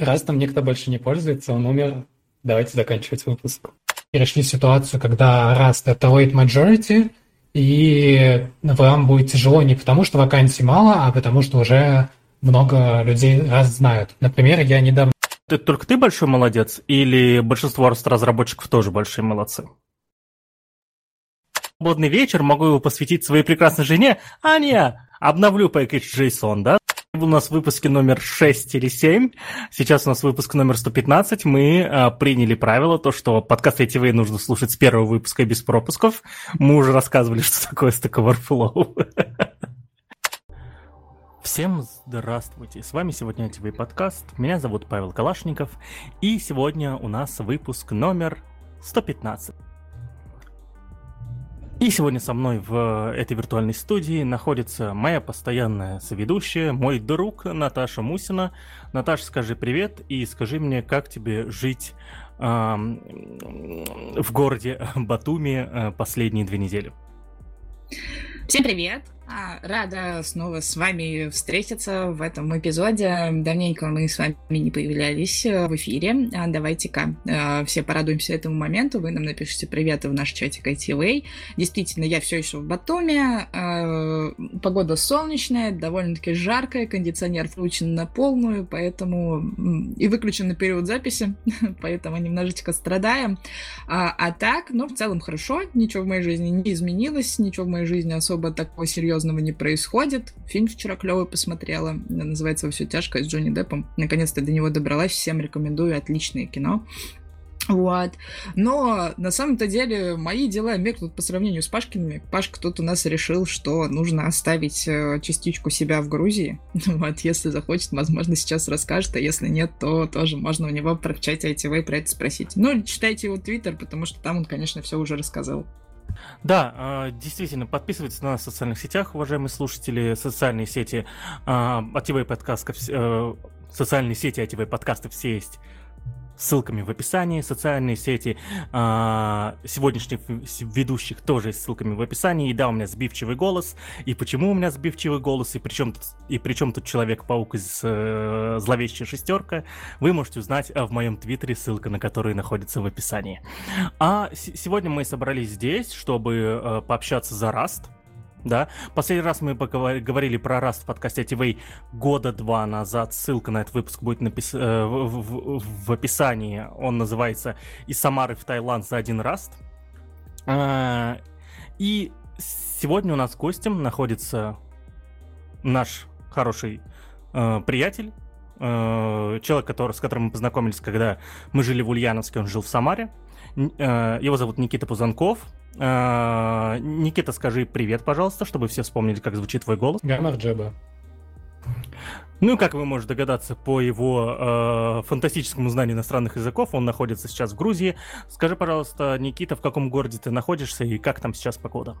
Раз там никто больше не пользуется, он умер, давайте заканчивать выпуск. Перешли в ситуацию, когда Rust — это weight majority, и вам будет тяжело не потому, что вакансий мало, а потому что уже много людей раз знают. Например, я недавно... Ты, только ты большой молодец или большинство разработчиков тоже большие молодцы? Свободный вечер могу его посвятить своей прекрасной жене. Аня, обновлю пакет JSON, да? У нас выпуске номер 6 или 7. Сейчас у нас выпуск номер 115. Мы а, приняли правило, то, что подкаст ITV нужно слушать с первого выпуска без пропусков. Мы уже рассказывали, что такое Stack Overflow. Всем здравствуйте! С вами сегодня ITV подкаст. Меня зовут Павел Калашников. И сегодня у нас выпуск номер 115. И сегодня со мной в этой виртуальной студии находится моя постоянная соведущая, мой друг Наташа Мусина. Наташа, скажи привет и скажи мне, как тебе жить э, в городе Батуми э, последние две недели? Всем привет! А, рада снова с вами встретиться в этом эпизоде. Давненько мы с вами не появлялись э, в эфире. А, давайте-ка э, все порадуемся этому моменту. Вы нам напишите привет в наш чатик ITV. Действительно, я все еще в Батуме. Э, погода солнечная, довольно-таки жаркая, кондиционер включен на полную, поэтому и выключен на период записи, поэтому немножечко страдаем. А, а так, ну, в целом хорошо, ничего в моей жизни не изменилось, ничего в моей жизни особо такого серьезного серьезного не происходит. Фильм вчера клевый посмотрела, называется «Во все тяжкое» с Джонни Деппом. Наконец-то до него добралась, всем рекомендую, отличное кино. Вот. Но на самом-то деле мои дела меркнут по сравнению с Пашкиными. Пашка тут у нас решил, что нужно оставить э, частичку себя в Грузии. Вот, если захочет, возможно, сейчас расскажет, а если нет, то тоже можно у него про чате ITV про это спросить. Ну, читайте его твиттер, потому что там он, конечно, все уже рассказал. Да, а, действительно, подписывайтесь на нас в социальных сетях, уважаемые слушатели, социальные сети ATV подкаст, э, социальные сети ATV подкасты все есть ссылками в описании, социальные сети э, сегодняшних ведущих тоже есть ссылками в описании. И да, у меня сбивчивый голос. И почему у меня сбивчивый голос, и причем, и причем тут Человек-паук из э, Зловещая шестерка, вы можете узнать э, в моем твиттере, ссылка на который находится в описании. А сегодня мы собрались здесь, чтобы э, пообщаться за Rust да. Последний раз мы говорили про Rust в подкасте ATV года два назад. Ссылка на этот выпуск будет напис... Э, в, в, в описании. Он называется «Из Самары в Таиланд за один Rust». А, и сегодня у нас гостем находится наш хороший э, приятель, э, человек, который, с которым мы познакомились, когда мы жили в Ульяновске, он жил в Самаре. Его зовут Никита Пузанков. А, Никита, скажи привет, пожалуйста, чтобы все вспомнили, как звучит твой голос. Гамар Джеба. Ну, как вы можете догадаться по его э, фантастическому знанию иностранных языков, он находится сейчас в Грузии. Скажи, пожалуйста, Никита, в каком городе ты находишься и как там сейчас погода?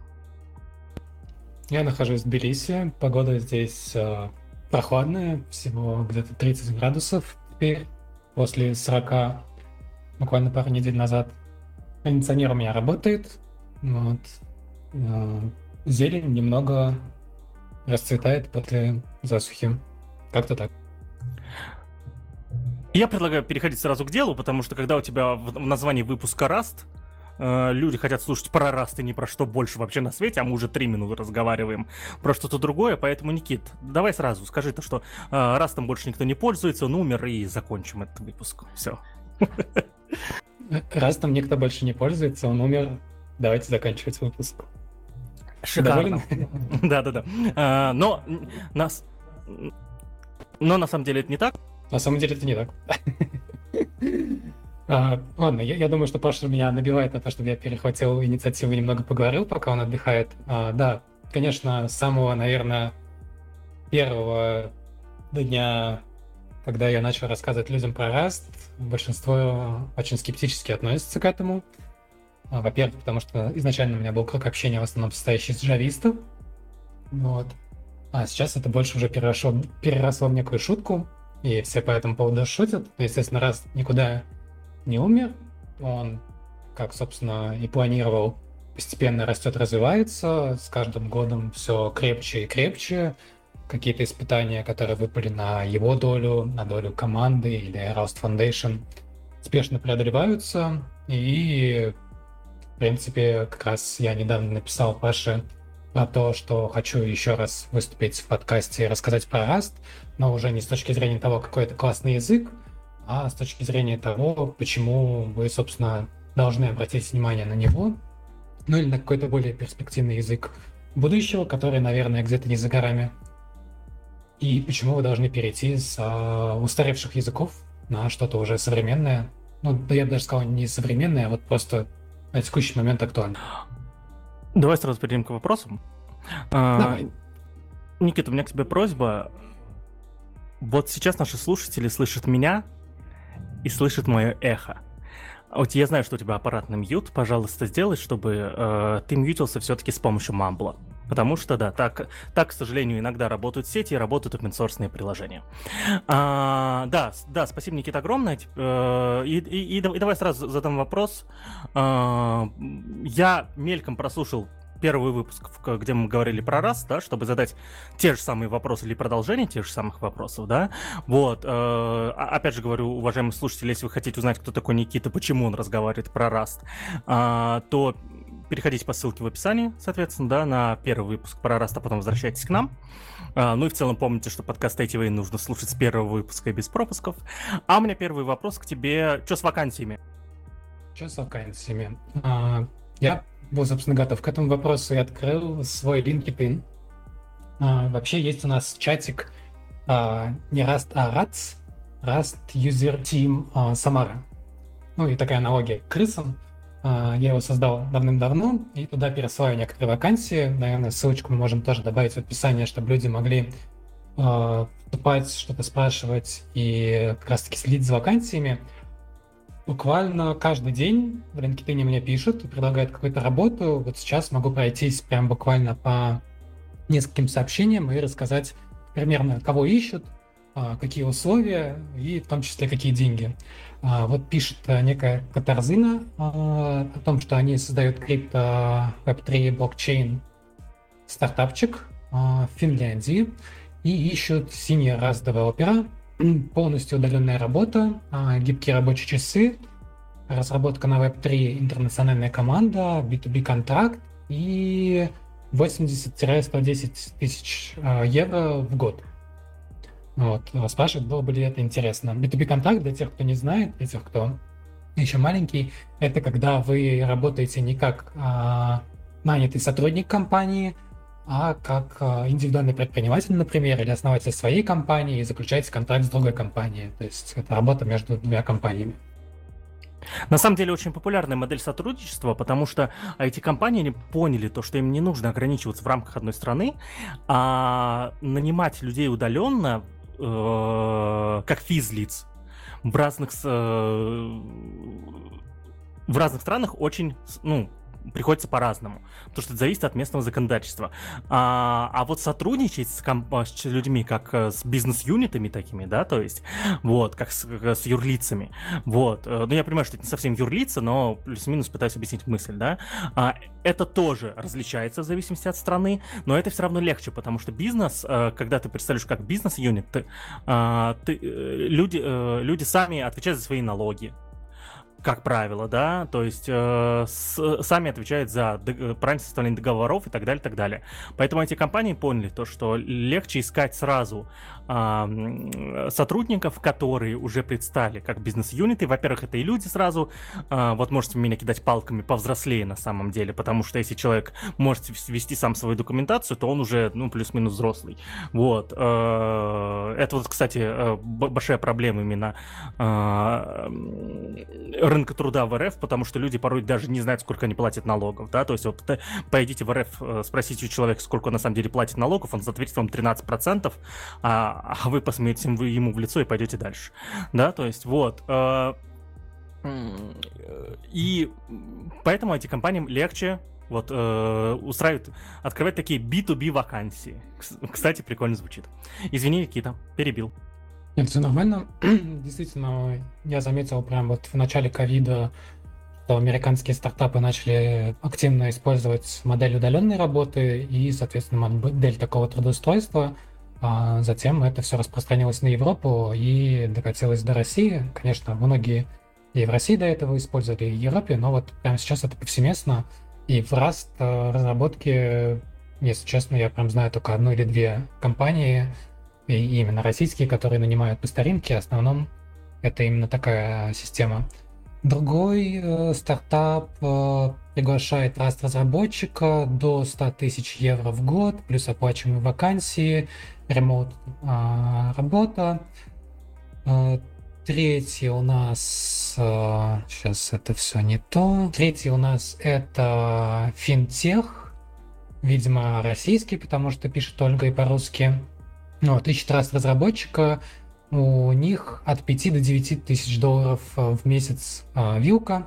Я нахожусь в Тбилиси. Погода здесь э, прохладная, всего где-то 30 градусов теперь, после 40, буквально пару недель назад. Кондиционер у меня работает, вот. А, зелень немного расцветает после засухи. Как-то так. Я предлагаю переходить сразу к делу, потому что когда у тебя в названии выпуска Раст, э, люди хотят слушать про Раст и не про что больше вообще на свете, а мы уже три минуты разговариваем про что-то другое, поэтому, Никит, давай сразу скажи то, что э, Растом больше никто не пользуется, он умер, и закончим этот выпуск. Все. Растом никто больше не пользуется, он умер, давайте заканчивать выпуск. Шикарно. Да-да-да. А, но нас... Но на самом деле это не так. На самом деле это не так. а, ладно, я, я думаю, что Паша меня набивает на то, чтобы я перехватил инициативу и немного поговорил, пока он отдыхает. А, да, конечно, с самого, наверное, первого дня, когда я начал рассказывать людям про Rust, большинство очень скептически относится к этому. А, во-первых, потому что изначально у меня был круг общения в основном состоящий из джавистов. Вот. А сейчас это больше уже переросло, переросло в некую шутку, и все по этому поводу шутят. Но, естественно, раз никуда не умер, он, как, собственно, и планировал, постепенно растет, развивается, с каждым годом все крепче и крепче. какие-то испытания, которые выпали на его долю, на долю команды или Rust Foundation, успешно преодолеваются. И, принципе, как раз я недавно написал Паше про то, что хочу еще раз выступить в подкасте и рассказать про Rust, но уже не с точки зрения того, какой это классный язык, а с точки зрения того, почему вы, собственно, должны обратить внимание на него, ну или на какой-то более перспективный язык будущего, который, наверное, где-то не за горами. И почему вы должны перейти с а, устаревших языков на что-то уже современное. Ну, я бы даже сказал, не современное, а вот просто на текущий момент актуально. Давай сразу перейдем к вопросам. А, Давай. Никита, у меня к тебе просьба. Вот сейчас наши слушатели слышат меня и слышат мое эхо. Вот я знаю, что у тебя аппаратный мьют. Пожалуйста, сделай, чтобы э, ты мьютился все-таки с помощью мамбла. Потому что, да, так, так, к сожалению, иногда работают сети и работают open приложения. А, да, да, спасибо, Никита, огромное. Э, и, и, и, давай сразу задам вопрос. А, я мельком прослушал первый выпуск, где мы говорили про раз, да, чтобы задать те же самые вопросы или продолжение тех же самых вопросов, да. Вот, э, опять же говорю, уважаемые слушатели, если вы хотите узнать, кто такой Никита, почему он разговаривает про э, то переходите по ссылке в описании, соответственно, да, на первый выпуск про Rust, а потом возвращайтесь к нам. А, ну и в целом помните, что подкаст ITV нужно слушать с первого выпуска и без пропусков. А у меня первый вопрос к тебе. Что с вакансиями? Что с вакансиями? А, я был, собственно, готов к этому вопросу и открыл свой LinkedIn. А, вообще есть у нас чатик а, не Rust, а RATS, Rust User Team а, Самара. Ну и такая аналогия к крысам. А, я его создал давным-давно, и туда пересылаю некоторые вакансии. Наверное, ссылочку мы можем тоже добавить в описание, чтобы люди могли а, вступать, что-то спрашивать и как раз-таки следить за вакансиями. Буквально каждый день в LinkedIn мне пишут и предлагают какую-то работу. Вот сейчас могу пройтись прям буквально по нескольким сообщениям и рассказать примерно, кого ищут, какие условия и в том числе какие деньги. А, вот пишет э, некая Катарзина а, о том, что они создают крипто Web3 блокчейн стартапчик в Финляндии и ищут senior раз девелопера, полностью удаленная работа, гибкие рабочие часы, разработка на Web3 интернациональная команда, B2B контракт и 80-110 тысяч евро в год. Вот. Спрашивают, было бы ли это интересно. B2B контракт, для тех, кто не знает, для тех, кто еще маленький, это когда вы работаете не как а, нанятый сотрудник компании, а как а, индивидуальный предприниматель, например, или основатель своей компании и заключаете контракт с другой компанией. То есть это работа между двумя компаниями. На самом деле очень популярная модель сотрудничества, потому что эти компании поняли то, что им не нужно ограничиваться в рамках одной страны, а нанимать людей удаленно э, как физлиц. В разных э, в разных странах очень, ну, приходится по-разному, потому что это зависит от местного законодательства. А, а вот сотрудничать с, комп- с людьми, как э, с бизнес-юнитами такими, да, то есть, вот, как с, с юрлицами, вот, э, ну, я понимаю, что это не совсем юрлица, но плюс-минус пытаюсь объяснить мысль, да, а, это тоже различается в зависимости от страны, но это все равно легче, потому что бизнес, э, когда ты представляешь как бизнес-юнит, ты, а, ты, люди, люди сами отвечают за свои налоги, как правило, да, то есть э, с, сами отвечают за д- правильное составление договоров и так далее, так далее. Поэтому эти компании поняли то, что легче искать сразу э, сотрудников, которые уже предстали как бизнес-юниты. Во-первых, это и люди сразу, э, вот можете меня кидать палками повзрослее на самом деле, потому что если человек может вести сам свою документацию, то он уже, ну, плюс-минус взрослый. Вот. Э, это вот, кстати, э, большая проблема именно э, рынка труда в РФ, потому что люди порой даже не знают, сколько они платят налогов, да, то есть вот пойдите в РФ, э, спросите у человека, сколько он на самом деле платит налогов, он ответит вам 13%, а, а вы посмотрите ему в лицо и пойдете дальше, да, то есть вот, э, и поэтому этим компаниям легче вот э, устраивают, открывать такие B2B вакансии. Кстати, прикольно звучит. Извини, Никита, перебил. Нет, все нормально. Действительно, я заметил прям вот в начале ковида, что американские стартапы начали активно использовать модель удаленной работы и, соответственно, модель такого трудоустройства. А затем это все распространилось на Европу и докатилось до России. Конечно, многие и в России до этого использовали, и в Европе, но вот прямо сейчас это повсеместно. И в Rust э, разработке, если честно, я прям знаю только одну или две компании, и именно российские, которые нанимают по старинке. В основном это именно такая система. Другой э, стартап э, приглашает Rust разработчика до 100 тысяч евро в год, плюс оплачиваемые вакансии, ремонт э, работа. Э, третий у нас... Э, сейчас это все не то. Третий у нас это финтех. Видимо, российский, потому что пишет Ольга и по-русски. Вот, ищет раз разработчика у них от 5 до 9 тысяч долларов в месяц а, вилка.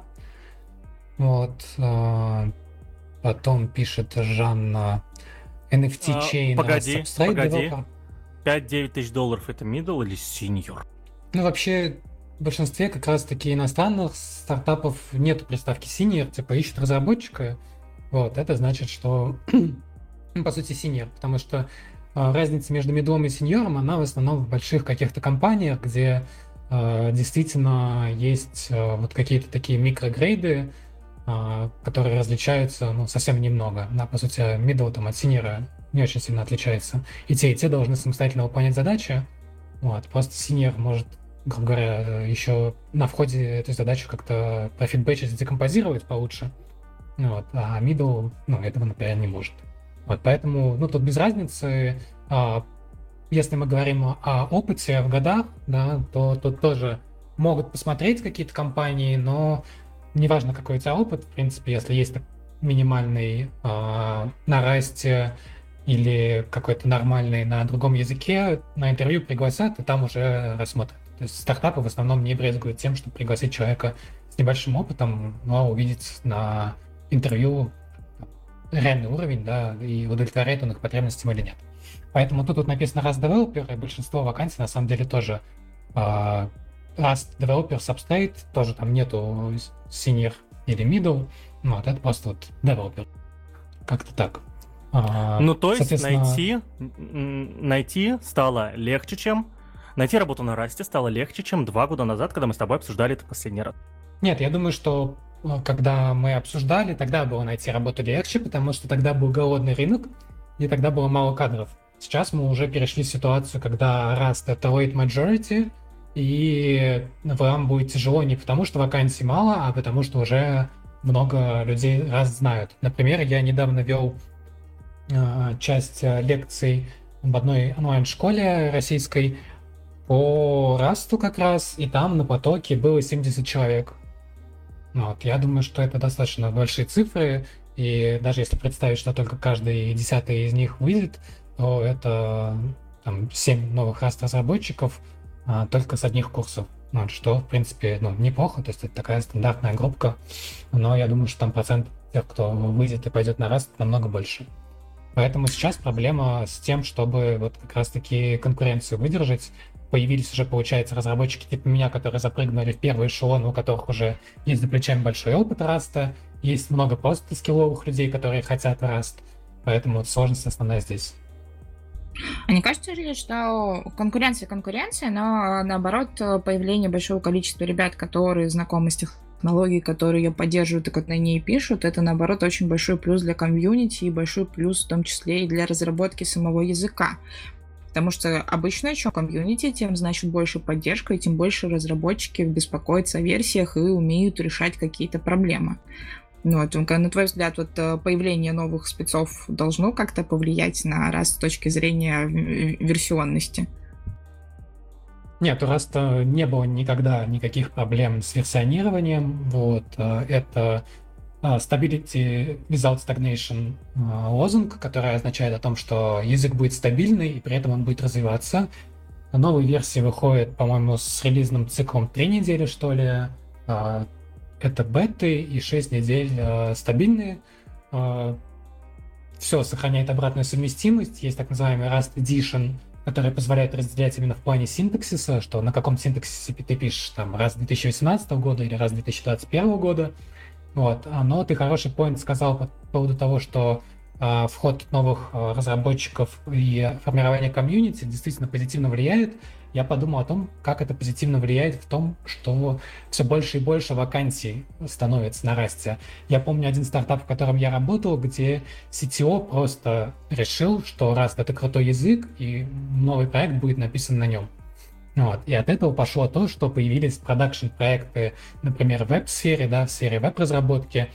Вот. А, потом пишет Жанна NFT Chain. А, погоди, погоди. 5-9 тысяч долларов это middle или senior? Ну, вообще, в большинстве как раз-таки иностранных стартапов нет приставки senior, типа ищет разработчика. Вот, это значит, что, ну, по сути, senior, потому что а, разница между медлом и сеньором, она в основном в больших каких-то компаниях, где э, действительно есть э, вот какие-то такие микрогрейды, э, которые различаются ну, совсем немного. Да, по сути, middle там, от синьора не очень сильно отличается. И те, и те должны самостоятельно выполнять задачи. Вот, просто синьор может, грубо говоря, еще на входе эту задачу как-то профитбэчить, декомпозировать получше. Вот, а middle, ну, этого, например, не может. Вот, поэтому, ну, тут без разницы, а, если мы говорим о опыте в годах, да, то тут тоже могут посмотреть какие-то компании, но неважно, какой у тебя опыт, в принципе, если есть минимальный а, на расте или какой-то нормальный на другом языке, на интервью пригласят, и там уже рассмотрят. То есть стартапы в основном не брезгуют тем, чтобы пригласить человека с небольшим опытом, но увидеть на интервью реальный уровень, да, и удовлетворяет он их потребностям или нет. Поэтому тут вот написано Rust Developer, и большинство вакансий на самом деле тоже uh, Rust Developer Substrate, тоже там нету senior или middle, ну, вот это просто вот developer. Как-то так. Uh, ну, то есть найти, найти стало легче, чем... Найти работу на Расте стало легче, чем два года назад, когда мы с тобой обсуждали это последний раз. Нет, я думаю, что Э, когда мы обсуждали, тогда было найти работу легче, потому что тогда был голодный рынок, и тогда было мало кадров. Сейчас мы уже перешли в ситуацию, когда Rust — это late majority, и вам будет тяжело не потому, что вакансий мало, а потому что уже много людей раз знают. Например, я недавно вел часть э, лекций в одной онлайн-школе российской по Расту как раз, и там на потоке было 70 человек. Ну вот, я думаю, что это достаточно большие цифры, и даже если представить, что только каждый десятый из них выйдет, то это там, 7 новых разработчиков а, только с одних курсов. Ну, что, в принципе, ну, неплохо, то есть это такая стандартная группа, но я думаю, что там процент тех, кто выйдет и пойдет на раз, намного больше. Поэтому сейчас проблема с тем, чтобы вот как раз-таки конкуренцию выдержать, появились уже, получается, разработчики типа меня, которые запрыгнули в первый эшелон, у которых уже есть за плечами большой опыт раста, есть много просто скилловых людей, которые хотят раст, поэтому вот сложность основная здесь. А не кажется ли, что конкуренция конкуренция, но наоборот появление большого количества ребят, которые знакомы с технологией, которые ее поддерживают и как на ней пишут, это наоборот очень большой плюс для комьюнити и большой плюс в том числе и для разработки самого языка. Потому что обычно, чем комьюнити, тем значит больше поддержка, и тем больше разработчики беспокоятся о версиях и умеют решать какие-то проблемы. Ну, вот, на твой взгляд, вот э, появление новых спецов должно как-то повлиять на раз с точки зрения версионности? Нет, у Раста не было никогда никаких проблем с версионированием. Вот, э, это а, stability without stagnation а, лозунг, который означает о том, что язык будет стабильный и при этом он будет развиваться. Новые версии выходят, по-моему, с релизным циклом 3 недели, что ли. А, это беты и 6 недель стабильные. Все сохраняет обратную совместимость. Есть так называемый Rust Edition, который позволяет разделять именно в плане синтаксиса, что на каком синтаксисе ты пишешь там раз 2018 года или раз 2021 года. Вот. А, но ты хороший поинт сказал по поводу того, что а, вход новых а, разработчиков и формирование комьюнити действительно позитивно влияет, я подумал о том, как это позитивно влияет в том, что все больше и больше вакансий становится на расте. Я помню один стартап, в котором я работал, где CTO просто решил, что раз это крутой язык, и новый проект будет написан на нем. Вот. И от этого пошло то, что появились продакшн-проекты, например, в веб-сфере, да, в сфере веб-разработки,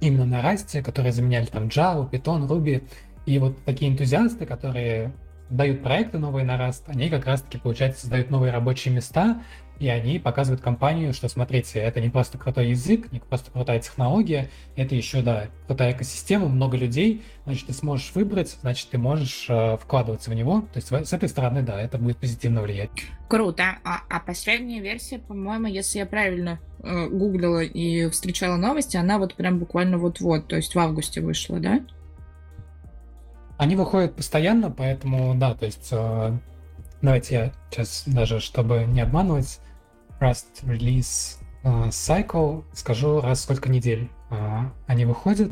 именно на расте, которые заменяли там Java, Python, Ruby. И вот такие энтузиасты, которые дают проекты новые на Rust, они как раз-таки, получается, создают новые рабочие места, и они показывают компанию, что, смотрите, это не просто крутой язык, не просто крутая технология, это еще, да, крутая экосистема, много людей, значит, ты сможешь выбрать, значит, ты можешь э, вкладываться в него. То есть с этой стороны, да, это будет позитивно влиять. Круто. А, а последняя версия, по-моему, если я правильно э, гуглила и встречала новости, она вот прям буквально вот-вот, то есть в августе вышла, да? Они выходят постоянно, поэтому, да, то есть э, давайте я сейчас даже, чтобы не обманывать, Rust Release э, Cycle скажу раз сколько недель э, они выходят.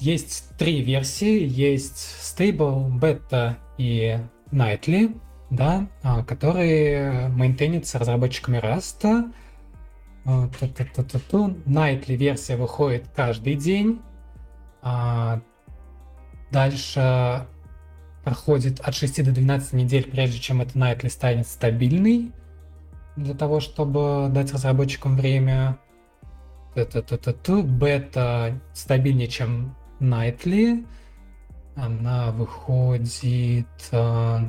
Есть три версии, есть Stable, Beta и Nightly, да, которые мейнтейнятся разработчиками Rust. Nightly версия выходит каждый день. Дальше проходит от 6 до 12 недель, прежде чем это Nightly станет стабильный, для того, чтобы дать разработчикам время. Бета стабильнее, чем Nightly. Она выходит... Э,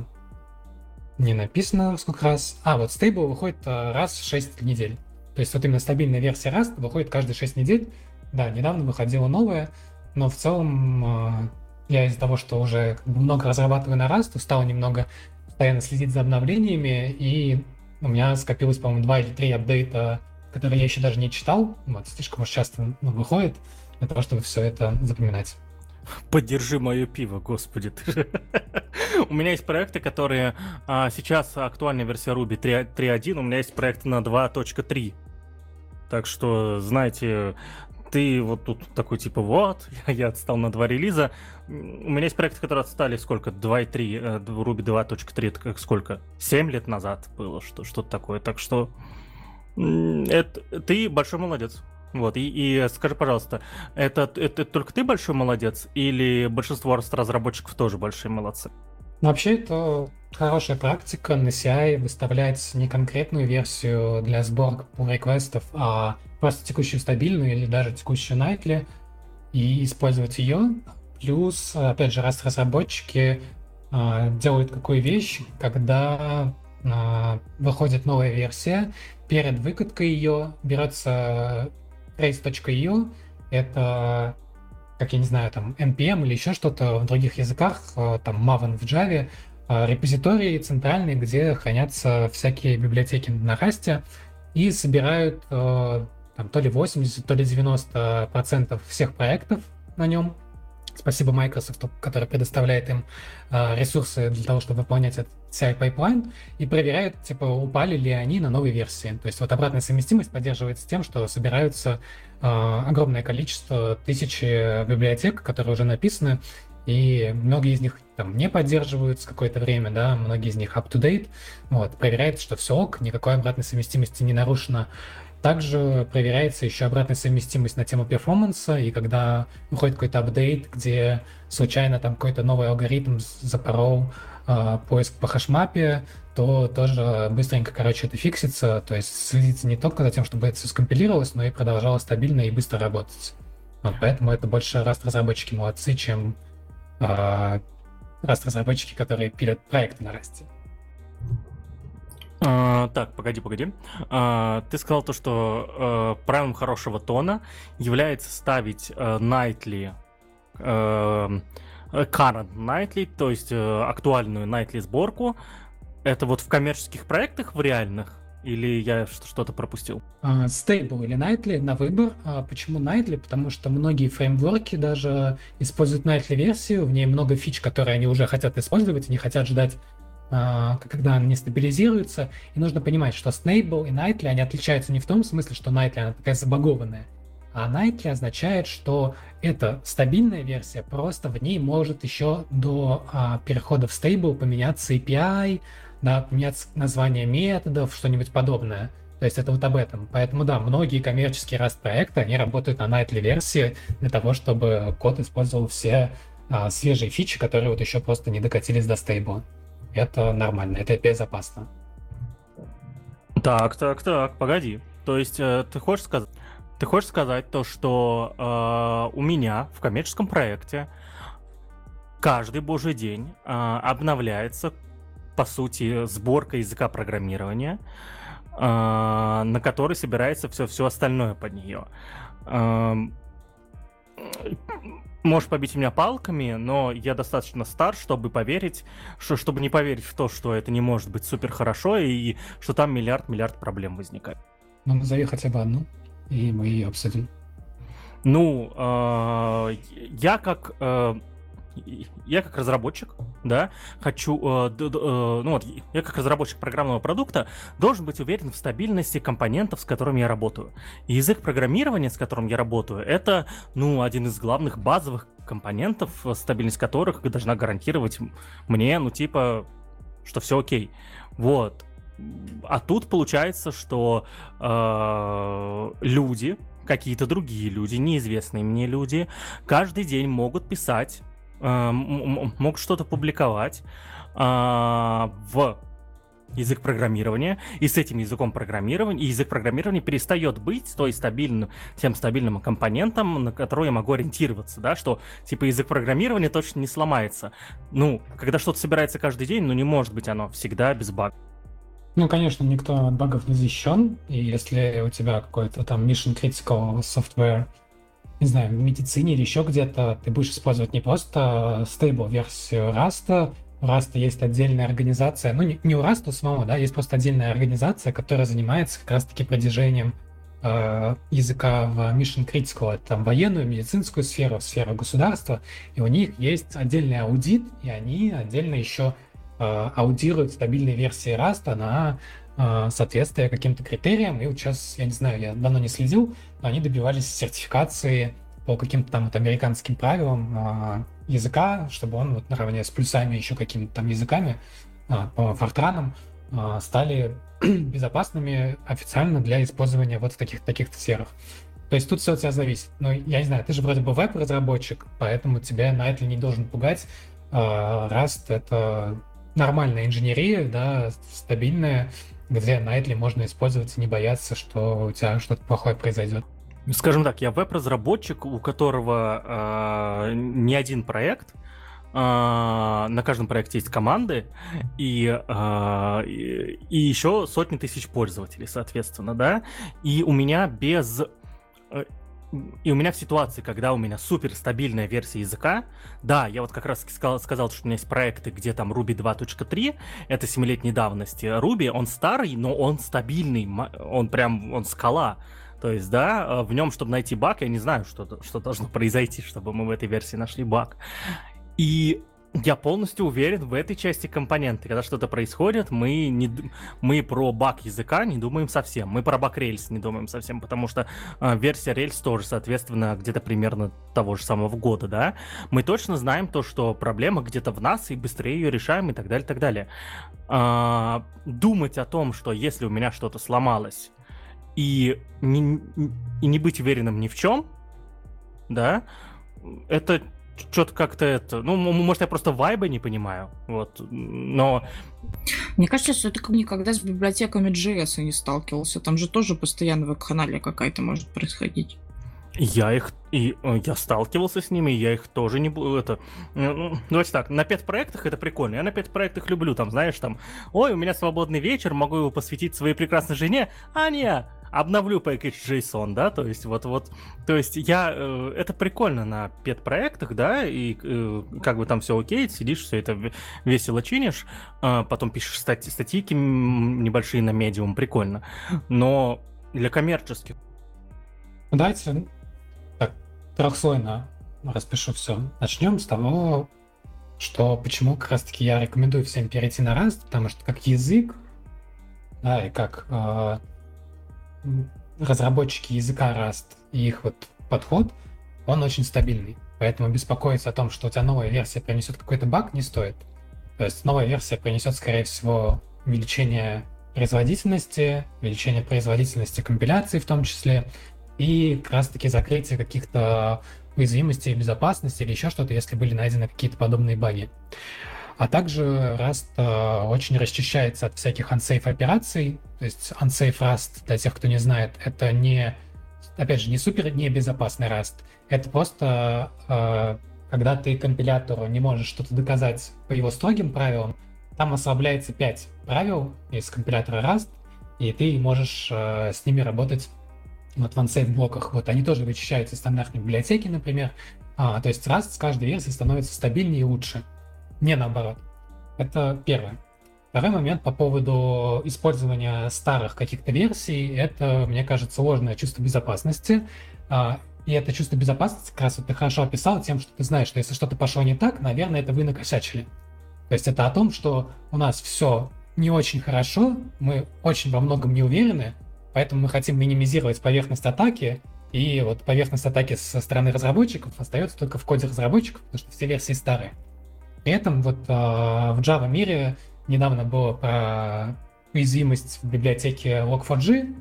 не написано сколько раз. А, вот Stable выходит э, раз в 6 недель. То есть вот именно стабильная версия Rust выходит каждые 6 недель. Да, недавно выходила новая, но в целом э, я из-за того, что уже много разрабатываю на Rust, устал немного постоянно следить за обновлениями, и у меня скопилось, по-моему, два или три апдейта, которые я еще даже не читал. Вот, слишком уж часто ну, выходит для того, чтобы все это запоминать. Поддержи мое пиво, господи. Ты у меня есть проекты, которые а, сейчас актуальная версия Ruby 3.1, у меня есть проект на 2.3. Так что, знаете, ты вот тут такой типа, вот, я отстал на два релиза. У меня есть проекты, которые отстали сколько? 2.3, э, Ruby 2.3, это как сколько? 7 лет назад было что, что-то такое. Так что это, ты большой молодец. Вот, и, и скажи, пожалуйста, это, это только ты большой молодец или большинство разработчиков тоже большие молодцы? Вообще, это хорошая практика на CI выставлять не конкретную версию для сборок по реквестов, а просто текущую стабильную или даже текущую Nightly и использовать ее. Плюс, опять же, раз разработчики э, делают какую вещь, когда э, выходит новая версия, перед выкаткой ее берется trace.io, это, как я не знаю, там npm или еще что-то в других языках, э, там Maven в Java, э, репозитории центральные, где хранятся всякие библиотеки на расте и собирают э, там, то ли 80, то ли 90 процентов всех проектов на нем. Спасибо Microsoft, который предоставляет им э, ресурсы для того, чтобы выполнять этот CI-pipeline, и проверяют, типа, упали ли они на новой версии. То есть вот обратная совместимость поддерживается тем, что собираются э, огромное количество, тысячи библиотек, которые уже написаны, и многие из них там не поддерживаются какое-то время, да, многие из них up-to-date, вот, проверяется, что все ок, никакой обратной совместимости не нарушено, также проверяется еще обратная совместимость на тему перформанса, и когда выходит какой-то апдейт, где случайно там какой-то новый алгоритм запорол э, поиск по хэшмапе, то тоже быстренько, короче, это фиксится, то есть следится не только за тем, чтобы это все скомпилировалось, но и продолжало стабильно и быстро работать. Вот, поэтому это больше раз разработчики молодцы, чем э, раз разработчики, которые пилят проекты на расте. А, так, погоди, погоди. А, ты сказал то, что а, правилом хорошего тона является ставить а, nightly, а, current nightly, то есть а, актуальную nightly сборку. Это вот в коммерческих проектах, в реальных? Или я что-то пропустил? Stable или Nightly на выбор. Почему Nightly? Потому что многие фреймворки даже используют Nightly версию, в ней много фич, которые они уже хотят использовать, не хотят ждать а, когда она не стабилизируется. И нужно понимать, что Snable и Nightly, они отличаются не в том смысле, что Nightly, она такая забагованная. А nightly означает, что это стабильная версия, просто в ней может еще до а, перехода в стейбл поменяться API, да, поменяться название методов, что-нибудь подобное. То есть это вот об этом. Поэтому да, многие коммерческие Rust проекты, они работают на nightly версии для того, чтобы код использовал все а, свежие фичи, которые вот еще просто не докатились до стейбла. Это нормально, это безопасно. Так, так, так, погоди. То есть э, ты хочешь сказать, ты хочешь сказать то, что э, у меня в коммерческом проекте каждый божий день э, обновляется, по сути, сборка языка программирования, э, на которой собирается все, все остальное под нее. Э, можешь побить меня палками, но я достаточно стар, чтобы поверить, что, чтобы не поверить в то, что это не может быть супер хорошо и что там миллиард-миллиард проблем возникает. Ну, назови хотя бы одну, и мы ее обсудим. Ну, э, я как э, я как разработчик, да, хочу, э, д, д, э, ну вот, я как разработчик программного продукта должен быть уверен в стабильности компонентов, с которыми я работаю. И язык программирования, с которым я работаю, это, ну, один из главных базовых компонентов, стабильность которых должна гарантировать мне, ну, типа, что все окей. Вот. А тут получается, что э, люди, какие-то другие люди, неизвестные мне люди, каждый день могут писать э, мог что-то публиковать э, в язык программирования, и с этим языком программирования, язык программирования перестает быть той стабильным, тем стабильным компонентом, на который я могу ориентироваться, да, что типа язык программирования точно не сломается. Ну, когда что-то собирается каждый день, ну не может быть оно всегда без багов. Ну, конечно, никто от багов не защищен, и если у тебя какой-то там mission critical software не знаю, в медицине или еще где-то ты будешь использовать не просто стейбл версию Rust, у Rust есть отдельная организация, ну не, не у Rust самого, да, есть просто отдельная организация, которая занимается как раз-таки продвижением э, языка в Mission Critical, это там военную, медицинскую сферу, сферу государства, и у них есть отдельный аудит, и они отдельно еще э, аудируют стабильные версии Rust на э, соответствие каким-то критериям. И вот сейчас, я не знаю, я давно не следил, но они добивались сертификации по каким-то там вот американским правилам э, языка, чтобы он вот наравне с плюсами еще какими-то там языками э, по фортранам э, стали безопасными официально для использования вот в таких таких сферах. То есть тут все от тебя зависит. Но я не знаю, ты же вроде бы веб-разработчик, поэтому тебя на это не должен пугать. Rust — это нормальная инженерия, да, стабильная, где Nightly можно использовать и не бояться, что у тебя что-то плохое произойдет. Скажем так, я веб-разработчик, у которого э, не один проект, э, на каждом проекте есть команды и, э, и, и еще сотни тысяч пользователей, соответственно, да. И у меня без и у меня в ситуации, когда у меня супер стабильная версия языка, да, я вот как раз сказал, сказал, что у меня есть проекты, где там Ruby 2.3, это 7-летней давности. Ruby, он старый, но он стабильный, он прям, он скала. То есть, да, в нем, чтобы найти баг, я не знаю, что, что должно произойти, чтобы мы в этой версии нашли баг. И я полностью уверен в этой части компоненты. Когда что-то происходит, мы, не, мы про баг языка не думаем совсем. Мы про баг рельс не думаем совсем, потому что э, версия рельс тоже, соответственно, где-то примерно того же самого года, да. Мы точно знаем то, что проблема где-то в нас, и быстрее ее решаем, и так далее, и так далее. Э, думать о том, что если у меня что-то сломалось, и не, и не быть уверенным ни в чем, да, это что-то как-то это... Ну, может, я просто вайба не понимаю, вот, но... Мне кажется, что ты никогда с библиотеками JS не сталкивался. Там же тоже постоянно вакханалия какая-то может происходить. Я их и э, я сталкивался с ними, я их тоже не буду это. Ну, ну, давайте так, на пять проектах это прикольно. Я на пять проектах люблю, там, знаешь, там, ой, у меня свободный вечер, могу его посвятить своей прекрасной жене. А не, обновлю package JSON, да, то есть вот, вот, то есть я, э, это прикольно на пет-проектах, да, и э, как бы там все окей, сидишь, все это весело чинишь, э, потом пишешь стати статейки небольшие на медиум, прикольно, но для коммерческих. Давайте так, трехслойно распишу все. Начнем с того, что почему как раз таки я рекомендую всем перейти на Rust, потому что как язык, да, и как э, разработчики языка Rust и их вот подход, он очень стабильный. Поэтому беспокоиться о том, что у тебя новая версия принесет какой-то баг, не стоит. То есть новая версия принесет, скорее всего, увеличение производительности, увеличение производительности компиляции в том числе, и как раз-таки закрытие каких-то уязвимостей безопасности или еще что-то, если были найдены какие-то подобные баги. А также Rust э, очень расчищается от всяких unsafe операций. То есть unsafe Rust, для тех, кто не знает, это не, опять же, не супер небезопасный Rust. Это просто э, когда ты компилятору не можешь что-то доказать по его строгим правилам, там ослабляется 5 правил из компилятора Rust, и ты можешь э, с ними работать вот в unsafe блоках. Вот они тоже вычищаются из стандартной библиотеки, например. А, то есть Rust с каждой версией становится стабильнее и лучше не наоборот. Это первое. Второй момент по поводу использования старых каких-то версий, это, мне кажется, ложное чувство безопасности. А, и это чувство безопасности как раз вот ты хорошо описал тем, что ты знаешь, что если что-то пошло не так, наверное, это вы накосячили. То есть это о том, что у нас все не очень хорошо, мы очень во многом не уверены, поэтому мы хотим минимизировать поверхность атаки, и вот поверхность атаки со стороны разработчиков остается только в коде разработчиков, потому что все версии старые. При этом вот э, в Java мире недавно было про уязвимость в библиотеке Log4j,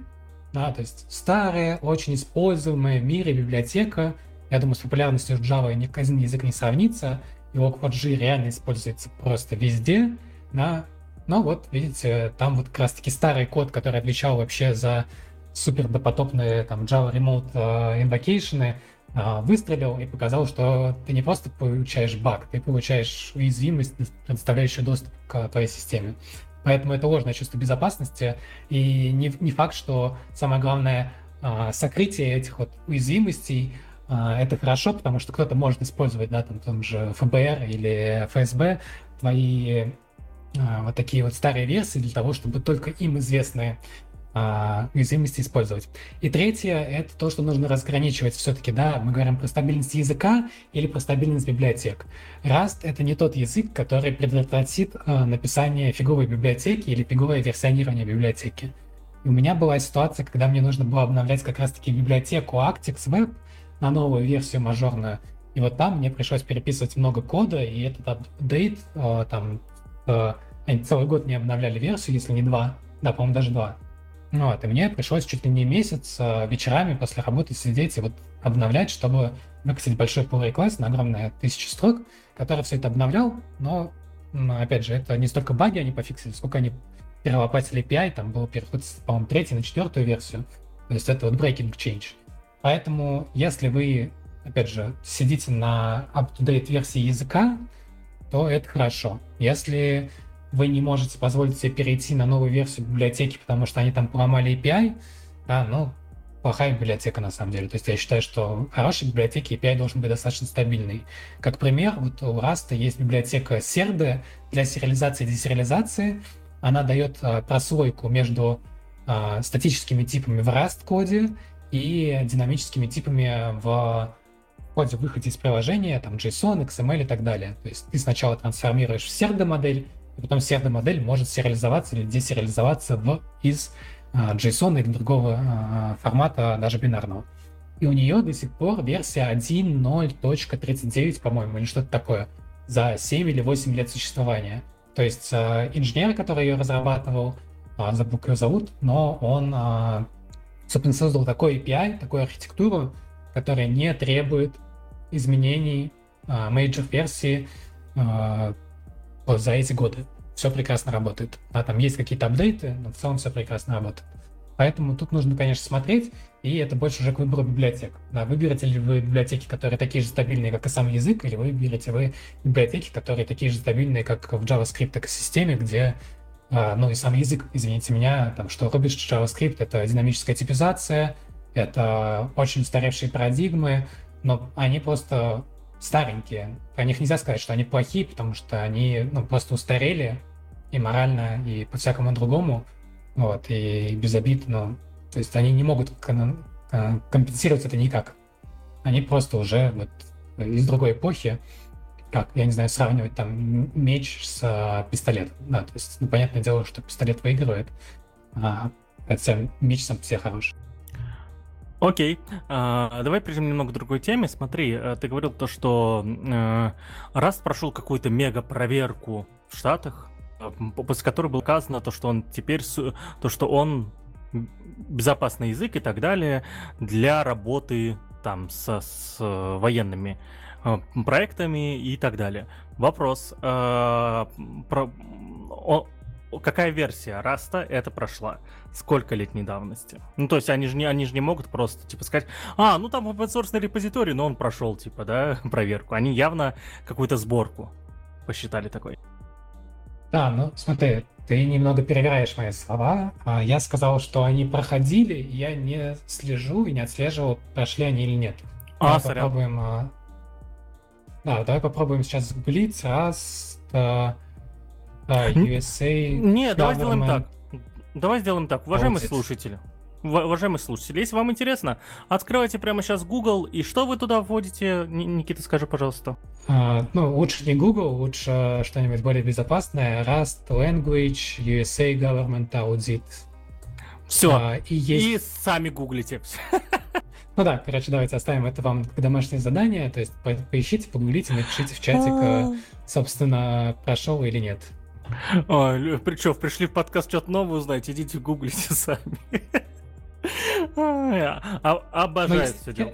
да, то есть старая, очень используемая в мире библиотека. Я думаю, с популярностью Java ни один язык не сравнится, и Log4j реально используется просто везде, да. Но вот, видите, там вот как раз-таки старый код, который отвечал вообще за супер допотопные там Java Remote э, Invocation, а, выстрелил и показал, что ты не просто получаешь баг, ты получаешь уязвимость, предоставляющую доступ к твоей системе. Поэтому это ложное чувство безопасности, и не, не факт, что самое главное а, сокрытие этих вот уязвимостей а, это хорошо, потому что кто-то может использовать, да, там, том же ФБР или ФСБ твои вот такие вот старые версии для того, чтобы только им известные а, уязвимости использовать. И третье — это то, что нужно разграничивать все-таки, да, мы говорим про стабильность языка или про стабильность библиотек. Rust — это не тот язык, который предотвратит а, написание фиговой библиотеки или фиговое версионирование библиотеки. И у меня была ситуация, когда мне нужно было обновлять как раз-таки библиотеку Actix Web на новую версию мажорную. И вот там мне пришлось переписывать много кода, и этот апдейт, а, там, а, они целый год не обновляли версию, если не два, да, по-моему, даже два. Ну вот, и мне пришлось чуть ли не месяц э, вечерами после работы сидеть и вот обновлять, чтобы выкатить большой pull request на огромное тысячи строк, который все это обновлял, но, опять же, это не столько баги они пофиксили, сколько они перелопатили API, там был переход, по-моему, третий на четвертую версию, то есть это вот breaking change. Поэтому, если вы, опять же, сидите на up-to-date версии языка, то это хорошо. Если вы не можете позволить себе перейти на новую версию библиотеки, потому что они там поломали API, да, ну, плохая библиотека на самом деле. То есть я считаю, что хорошей библиотеке API должен быть достаточно стабильный. Как пример, вот у Rust есть библиотека Serde для сериализации и десериализации. Она дает а, прослойку между а, статическими типами в Rust коде и динамическими типами в коде выходе из приложения, там JSON, XML и так далее. То есть ты сначала трансформируешь в Serde модель, и потом сердо-модель может сериализоваться или десериализоваться в, из а, JSON или другого а, формата, даже бинарного. И у нее до сих пор версия 1.0.39, по-моему, или что-то такое, за 7 или 8 лет существования. То есть а, инженер, который ее разрабатывал, а, забыл, его зовут, но он, а, собственно, создал такой API, такую архитектуру, которая не требует изменений а, за эти годы. Все прекрасно работает. Да, там есть какие-то апдейты, но в целом все прекрасно работает. Поэтому тут нужно, конечно, смотреть, и это больше уже к выбору библиотек. Да, выберете ли вы библиотеки, которые такие же стабильные, как и сам язык, или вы выберете вы библиотеки, которые такие же стабильные, как в JavaScript экосистеме, где, а, ну и сам язык, извините меня, там, что рубишь JavaScript, это динамическая типизация, это очень устаревшие парадигмы, но они просто старенькие. Про них нельзя сказать, что они плохие, потому что они ну, просто устарели и морально, и по всякому другому. Вот, и без обид, но то есть они не могут э, компенсировать это никак. Они просто уже вот из другой эпохи, как, я не знаю, сравнивать там меч с а, пистолетом. Да, то есть, ну, понятное дело, что пистолет выигрывает, а, хотя меч сам все хороший. Окей, а, давай перейдем немного к другой теме. Смотри, э, ты говорил то, что э, раз прошел какую-то мега проверку в Штатах, э, после которой было сказано то, что он теперь, то, что он безопасный язык и так далее для работы там со, с военными проектами и так далее. Вопрос, э, про, о, какая версия Раста это прошла? Сколько летней давности? Ну, то есть они же не, они же не могут просто, типа, сказать, а, ну там open source репозиторий, но он прошел, типа, да, проверку. Они явно какую-то сборку посчитали такой. Да, ну, смотри, ты немного перевираешь мои слова. А я сказал, что они проходили, я не слежу и не отслеживал, прошли они или нет. А, давай попробуем... А, да, давай попробуем сейчас гуглить. Раз, а, USA... Нет, давай сделаем так. Давай сделаем так, уважаемые слушатели. Уважаемые слушатели, если вам интересно, открывайте прямо сейчас Google, и что вы туда вводите, Никита, скажи, пожалуйста. А, ну, лучше не Google, лучше что-нибудь более безопасное. Rust, Language, USA Government Audit. Все, а, и, есть... и сами гуглите. Ну да, короче, давайте оставим это вам как домашнее задание, то есть по поищите, погуглите, напишите в чатик, а. собственно, прошел или нет. Причем пришли в подкаст что-то новое узнать, идите гуглите сами. А, обожаю все дело.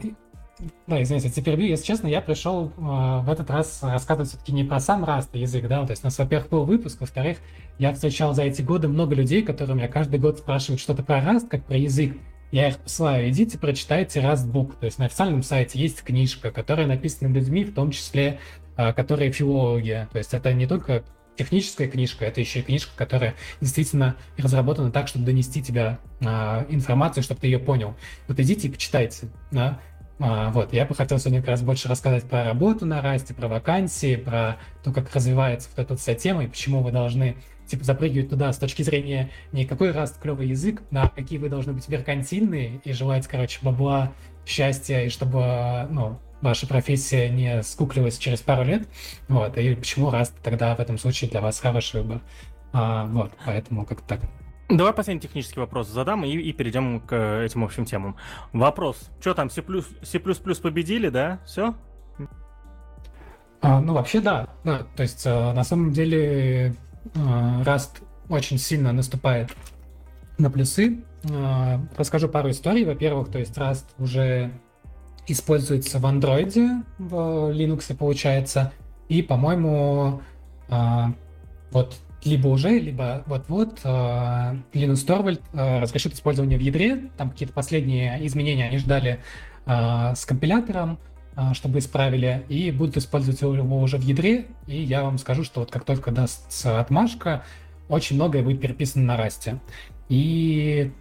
Да, извините, теперь, если честно, я пришел э, в этот раз рассказывать все-таки не про сам Rust язык, да, то есть у нас, во-первых, был выпуск, во-вторых, я встречал за эти годы много людей, которые меня каждый год спрашивают что-то про Rust, как про язык. Я их посылаю, идите, прочитайте Book, то есть на официальном сайте есть книжка, которая написана людьми, в том числе, э, которые филологи, то есть это не только техническая книжка, это еще и книжка, которая действительно разработана так, чтобы донести тебя а, информацию, чтобы ты ее понял. Вот идите и почитайте. Да? А, вот, я бы хотел сегодня как раз больше рассказать про работу на Расте, про вакансии, про то, как развивается вот эта вся тема и почему вы должны типа запрыгивать туда с точки зрения не какой Раст клевый язык, а какие вы должны быть меркантильные и желать, короче, бабла, счастья, и чтобы, ну, ваша профессия не скуклилась через пару лет, вот, и почему раз тогда в этом случае для вас хороший выбор. А, вот, поэтому как-то так. Давай последний технический вопрос задам и, и перейдем к этим общим темам. Вопрос. Что там, C++, C++ победили, да? Все? А, ну, вообще, да. да. То есть, а, на самом деле, а, Rust очень сильно наступает на плюсы. Расскажу пару историй. Во-первых, то есть Rust уже используется в андроиде, в Linux получается, и, по-моему, э, вот либо уже, либо вот-вот э, Linux Torvald э, разрешит использование в ядре, там какие-то последние изменения они ждали с компилятором, чтобы исправили, и будут использовать его уже в ядре, и я вам скажу, что вот как только даст отмашка, очень многое будет переписано на Rust. И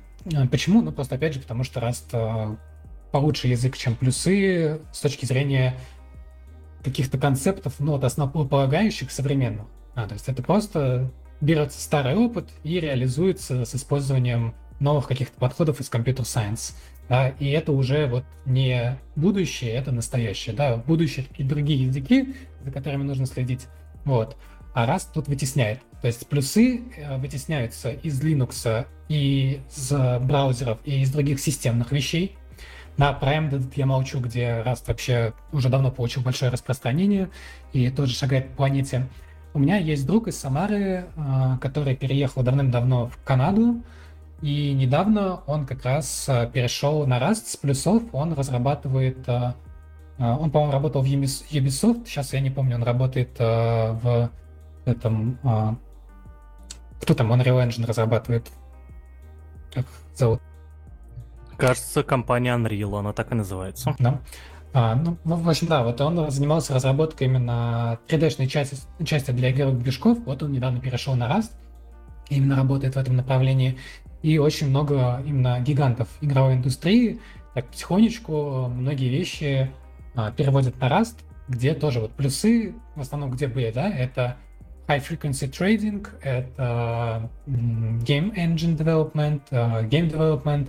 почему? Ну, просто опять же, потому что Rust получше язык, чем плюсы с точки зрения каких-то концептов, ну, вот основополагающих современных. А, то есть это просто берется старый опыт и реализуется с использованием новых каких-то подходов из компьютер сайенс. Да, и это уже вот не будущее, это настоящее. Да, будущее и другие языки, за которыми нужно следить. Вот. А раз тут вытесняет. То есть плюсы э, вытесняются из Linux и из браузеров и из других системных вещей. На Prime я молчу, где Rust вообще уже давно получил большое распространение и тоже шагает по планете. У меня есть друг из Самары, а, который переехал давным-давно в Канаду, и недавно он как раз а, перешел на Rust с плюсов. Он разрабатывает... А, он, по-моему, работал в Ubisoft, сейчас я не помню, он работает в этом... Кто там Unreal Engine разрабатывает? Как зовут? Кажется, компания Unreal, она так и называется. Да. А, ну, в общем, да, вот он занимался разработкой именно 3D-шной части, части для игровых движков. Вот он недавно перешел на Rust, именно работает в этом направлении. И очень много именно гигантов игровой индустрии так потихонечку многие вещи а, переводят на Rust, где тоже вот плюсы, в основном где были, да, это high frequency trading, это game engine development, uh, game development,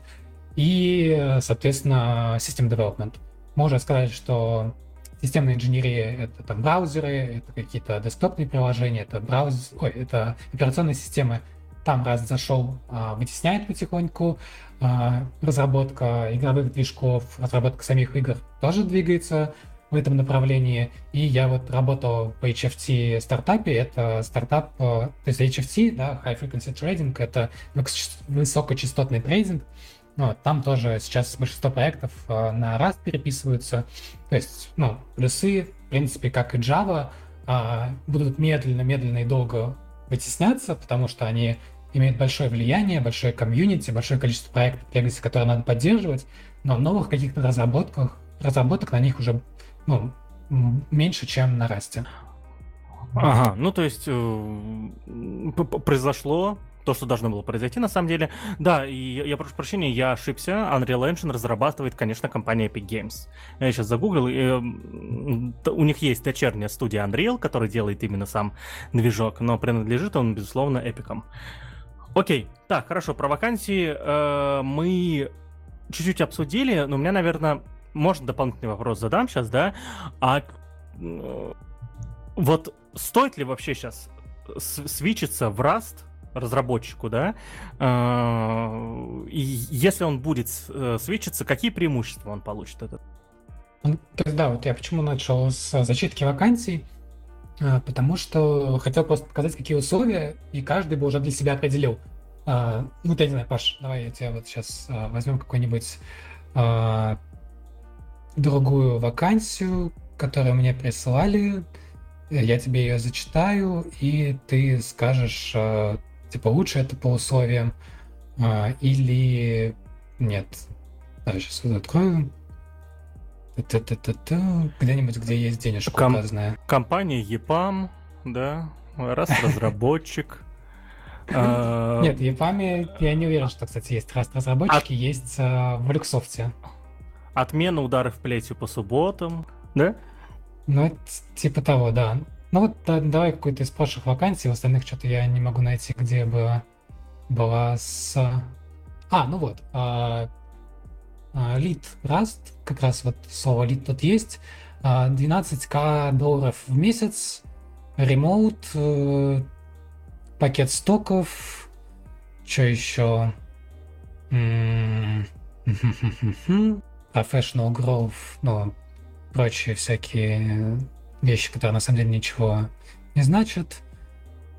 и, соответственно, System Development. Можно сказать, что системная инженерия — это там браузеры, это какие-то десктопные приложения, это браузер, ой, это операционные системы. Там раз зашел, а, вытесняет потихоньку. а, разработка игровых движков, разработка самих игр тоже двигается в этом направлении. И я вот работал по HFT стартапе. Это стартап, э, то есть HFT, да, High Frequency Trading, это высокочастотный трейдинг. Вот, там тоже сейчас большинство проектов э, на Rust переписываются. То есть, ну, плюсы, в принципе, как и Java, э, будут медленно-медленно и долго вытесняться, потому что они имеют большое влияние, большое комьюнити, большое количество проектов Legacy, которые надо поддерживать, но новых каких-то разработках, разработок на них уже ну, меньше, чем на расте. Ага, ну то есть э, произошло то, что должно было произойти на самом деле. Да, и я прошу прощения, я ошибся. Unreal Engine разрабатывает, конечно, компания Epic Games. Я сейчас загуглил, и, э, у них есть дочерняя студия Unreal, которая делает именно сам движок, но принадлежит он, безусловно, Эпикам. Окей, так, хорошо, про вакансии э, мы чуть-чуть обсудили, но у меня, наверное, можно дополнительный вопрос задам сейчас, да? А э, вот стоит ли вообще сейчас свичиться в Rust разработчику, да? Э, и если он будет э, свечиться, какие преимущества он получит этот? Ну, да, вот я почему начал с зачитки вакансий, потому что хотел просто показать, какие условия, и каждый бы уже для себя определил. Ну, я не знаю, Паш, давай я тебя вот сейчас возьмем какой-нибудь другую вакансию, которую мне прислали. Я тебе ее зачитаю, и ты скажешь, э, типа, лучше это по условиям э, или нет. А, сейчас вот открою. Где-нибудь, где есть денежка Ком- указанная. Компания EPAM, да, раз разработчик. А, нет, в EPAM я не уверен, что, кстати, есть раз разработчики, есть э, в Люксофте. Отмена ударов плетью по субботам, да? Ну, это типа того, да. Ну вот да, давай какую-то из прошлых вакансий, в остальных что-то я не могу найти, где бы была с... А, ну вот. А, а, лид Rust, как раз вот слово лид тут есть. 12к а, долларов в месяц, ремоут, э, пакет стоков, что еще? professional growth, ну, прочие всякие вещи, которые на самом деле ничего не значат.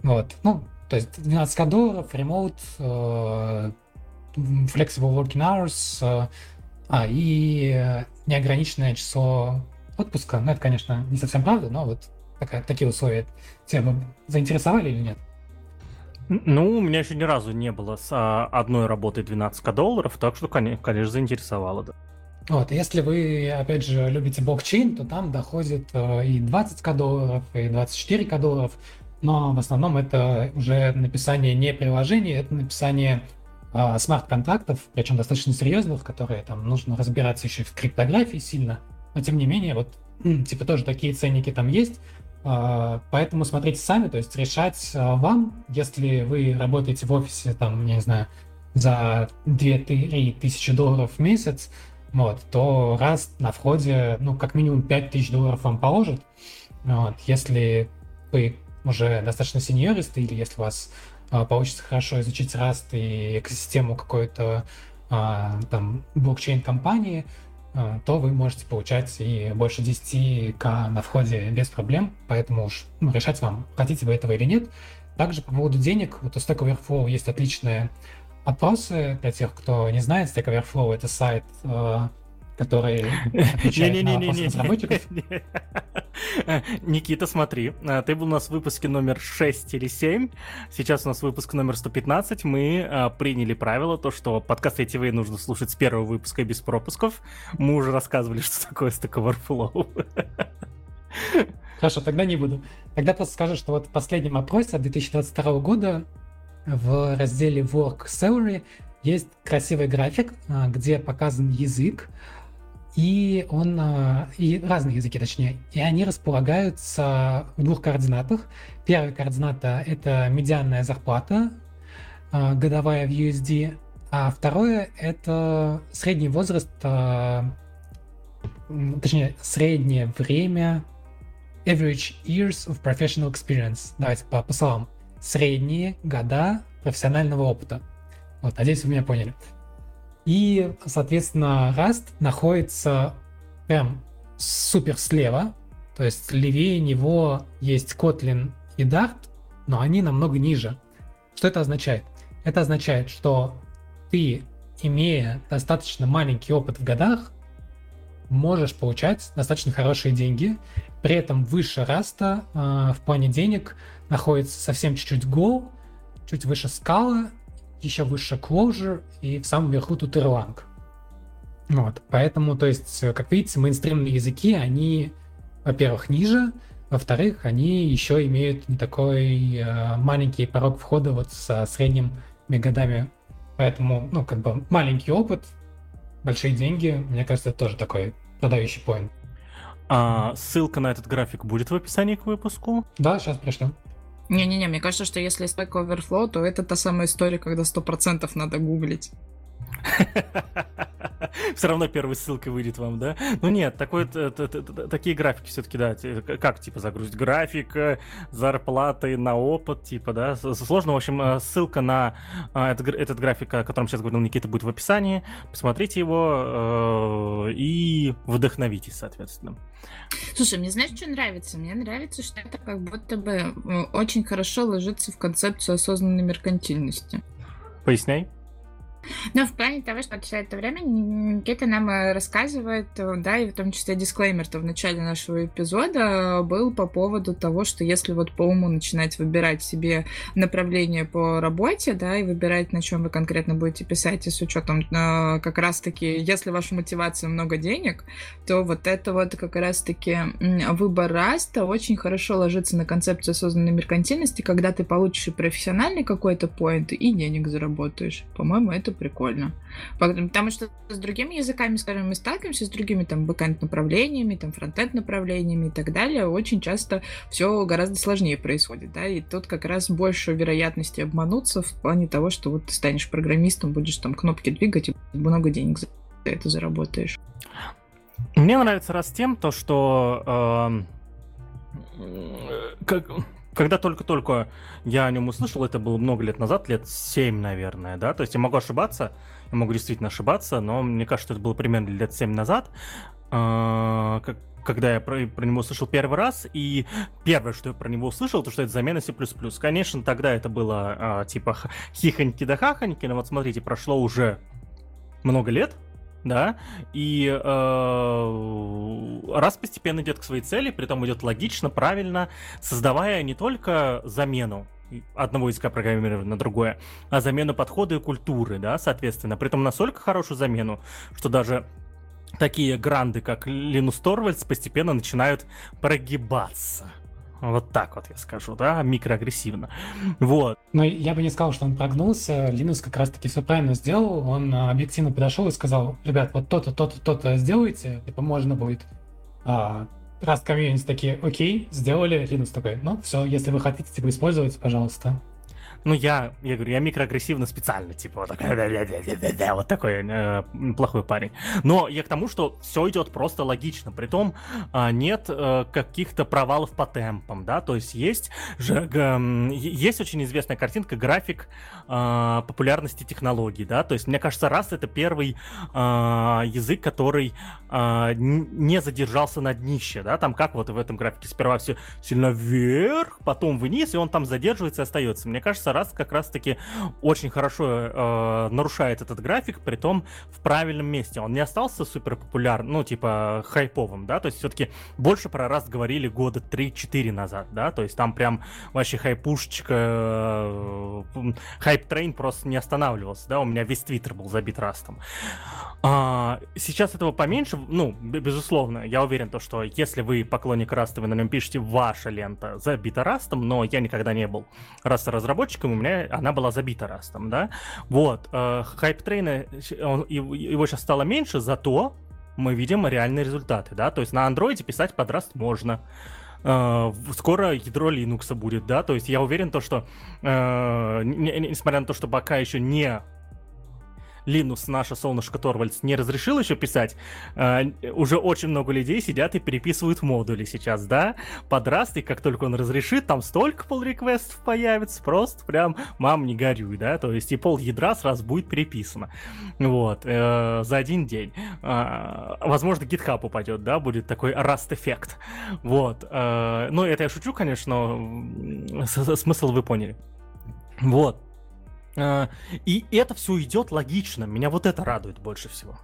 Вот, ну, то есть 12 долларов, uh, flexible working hours, uh, а, и неограниченное число отпуска. Ну, это, конечно, не совсем правда, но вот такая, такие условия тебя бы заинтересовали или нет? Ну, у меня еще ни разу не было с а, одной работой 12 долларов, так что, конечно заинтересовало, да. Вот, если вы, опять же, любите блокчейн, то там доходит э, и 20к долларов, и 24к долларов, но в основном это уже написание не приложения, это написание э, смарт-контрактов, причем достаточно серьезных, которые там нужно разбираться еще в криптографии сильно, но тем не менее, вот, типа тоже такие ценники там есть, э, поэтому смотрите сами, то есть решать вам, если вы работаете в офисе, там, не знаю, за 2-3 тысячи долларов в месяц, вот, то раз на входе, ну, как минимум 5000 долларов вам положит. Вот, если вы уже достаточно сеньористы, или если у вас а, получится хорошо изучить Rust и экосистему какой-то а, там блокчейн-компании, а, то вы можете получать и больше 10к на входе без проблем, поэтому уж ну, решать вам, хотите вы этого или нет. Также по поводу денег, вот у Stack Overflow есть отличная опросы для тех, кто не знает, Stack Overflow — это сайт, э, который отвечает на вопросы разработчиков. Никита, смотри, э, ты был у нас в выпуске номер 6 или 7, сейчас у нас выпуск номер 115, мы э, приняли правило, то, что подкаст ATV нужно слушать с первого выпуска без пропусков. Мы уже рассказывали, что такое Stack Overflow. Хорошо, тогда не буду. Тогда просто скажу, что вот в последнем опросе от 2022 года в разделе Work Salary есть красивый график, а, где показан язык, и он а, и разные языки, точнее, и они располагаются в двух координатах. Первая координата это медианная зарплата а, годовая в USD, а второе это средний возраст, точнее среднее время average years of professional experience. Давайте по, по словам средние года профессионального опыта. Вот, надеюсь, вы меня поняли. И, соответственно, Rust находится прям супер слева, то есть левее него есть Kotlin и Dart, но они намного ниже. Что это означает? Это означает, что ты, имея достаточно маленький опыт в годах, можешь получать достаточно хорошие деньги. При этом выше раста э, в плане денег находится совсем чуть-чуть Go, чуть выше скала, еще выше Clojure и в самом верху тут Erlang. Вот, поэтому, то есть, как видите, мейнстримные языки, они, во-первых, ниже, во-вторых, они еще имеют не такой э, маленький порог входа вот со средними годами. Поэтому, ну, как бы маленький опыт, большие деньги, мне кажется, это тоже такой продающий поинт. А ссылка на этот график будет в описании к выпуску? Да, сейчас пришлю. Не-не-не, мне кажется, что если Stack Overflow, то это та самая история, когда 100% надо гуглить. Все равно первой ссылкой выйдет вам, да? Ну нет, такой, такие графики все-таки, да, как, типа, загрузить график, зарплаты на опыт, типа, да, сложно, в общем, э, ссылка на э, этот, график, о котором сейчас говорил Никита, будет в описании, посмотрите его э, и вдохновитесь, соответственно. Слушай, мне знаешь, что нравится? Мне нравится, что это как будто бы очень хорошо ложится в концепцию осознанной меркантильности. Поясняй. Ну, в плане того, что все это время Никита нам э, рассказывает, э, да, и в том числе дисклеймер-то в начале нашего эпизода был по поводу того, что если вот по уму начинать выбирать себе направление по работе, да, и выбирать, на чем вы конкретно будете писать, и с учетом э, как раз-таки, если ваша мотивация много денег, то вот это вот как раз-таки выбор раста очень хорошо ложится на концепцию осознанной меркантильности, когда ты получишь и профессиональный какой-то поинт, и денег заработаешь. По-моему, это прикольно. Потому что с другими языками, скажем, мы сталкиваемся с другими там бэкэнд направлениями, там фронтенд направлениями и так далее. Очень часто все гораздо сложнее происходит, да, и тут как раз больше вероятности обмануться в плане того, что вот ты станешь программистом, будешь там кнопки двигать и много денег за это заработаешь. Мне нравится раз тем, то, что э, как, когда только-только я о нем услышал, это было много лет назад, лет 7, наверное, да, то есть я могу ошибаться, я могу действительно ошибаться, но мне кажется, что это было примерно лет 7 назад, а, когда я про, про него услышал первый раз, и первое, что я про него услышал, то что это замена C++. Конечно, тогда это было а, типа хихоньки да хахоньки, но вот смотрите, прошло уже много лет, да, и э, раз постепенно идет к своей цели, при этом идет логично, правильно, создавая не только замену одного языка программирования на другое, а замену подхода и культуры, да, соответственно. При этом настолько хорошую замену, что даже такие гранды, как Линус Торвальдс, постепенно начинают прогибаться. Вот так вот я скажу, да, микроагрессивно. Вот. Но я бы не сказал, что он прогнулся. Линус как раз-таки все правильно сделал. Он а, объективно подошел и сказал, ребят, вот то-то, то-то, то-то сделайте, типа можно будет. А, раз комьюнити такие, окей, сделали, Линус такой, ну все, если вы хотите типа использовать, пожалуйста. Ну, я, я говорю, я микроагрессивно специально, типа, вот такой, вот такой э, плохой парень. Но я к тому, что все идет просто логично. Притом э, нет э, каких-то провалов по темпам, да, то есть есть же, э, есть очень известная картинка, график э, популярности технологий, да, то есть мне кажется, раз это первый э, язык, который э, не задержался на днище, да, там как вот в этом графике сперва все сильно вверх, потом вниз, и он там задерживается и остается. Мне кажется, раз как раз-таки очень хорошо э, нарушает этот график, при том в правильном месте. Он не остался супер популярным, ну, типа, хайповым, да, то есть все-таки больше про Rust говорили года 3-4 назад, да, то есть там прям вообще хайпушечка, э, hype train просто не останавливался, да, у меня весь твиттер был забит Rust ом. А, сейчас этого поменьше, ну, безусловно, я уверен, то, что если вы поклонник Rust а, вы на нем пишете, ваша лента забита Rust ом, но я никогда не был Rust а разработчиком, у меня она была забита Rust ом, да. Вот, э, hype train а, его сейчас стало меньше, зато мы видим реальные результаты, да, то есть на андроиде писать под Rust можно, Э, скоро ядро Linux будет, да, то есть я уверен то, что э, несмотря на то, что пока еще не Linux, наше солнышко Торвальдс, не разрешил еще писать, э, уже очень много людей сидят и переписывают модули сейчас, да? Под Rust, и как только он разрешит, там столько pull реквестов появится, просто прям, мам, не горюй, да? То есть и пол ядра сразу будет переписано. Вот, э, за один день. Э, возможно, GitHub упадет, да, будет такой Rust-эффект. Вот. Э, ну, это я шучу, конечно, смысл вы поняли. Вот. А, и это все идет логично. Меня вот это радует больше всего.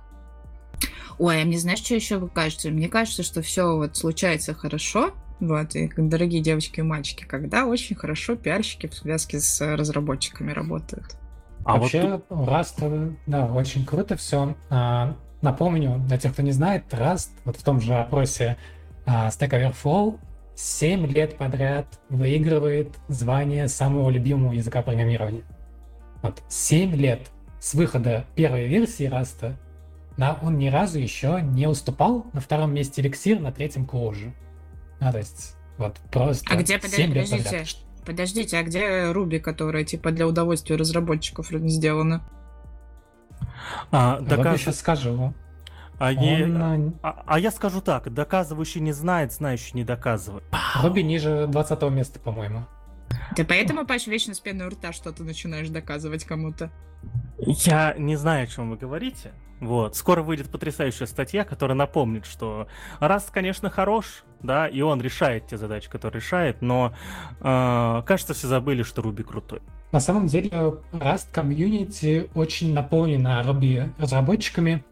Ой, а мне знаешь, что еще кажется? Мне кажется, что все вот случается хорошо, вот, и дорогие девочки и мальчики, когда очень хорошо пиарщики в связке с разработчиками работают. А Вообще, вот... Rust, да, очень круто все. А, напомню, для тех, кто не знает, Rust, вот в том же опросе а, Stack Overflow, 7 лет подряд выигрывает звание самого любимого языка программирования. Вот 7 лет с выхода первой версии Раста да, он ни разу еще не уступал на втором месте эликсир, на третьем Clojure. А, то есть, вот просто А где, подождите, лет подождите, подождите, а где Руби, которая типа для удовольствия разработчиков сделана? А, доказ... Сейчас скажу. А, он... я, а, а я скажу так, доказывающий не знает, знающий не доказывает. Руби ниже 20 места, по-моему. Ты поэтому, Паш, вечно с пеной у рта что-то начинаешь доказывать кому-то? Я не знаю, о чем вы говорите. Вот. Скоро выйдет потрясающая статья, которая напомнит, что раз, конечно, хорош, да, и он решает те задачи, которые решает, но э, кажется, все забыли, что Руби крутой. На самом деле, Rust комьюнити очень наполнена Ruby разработчиками,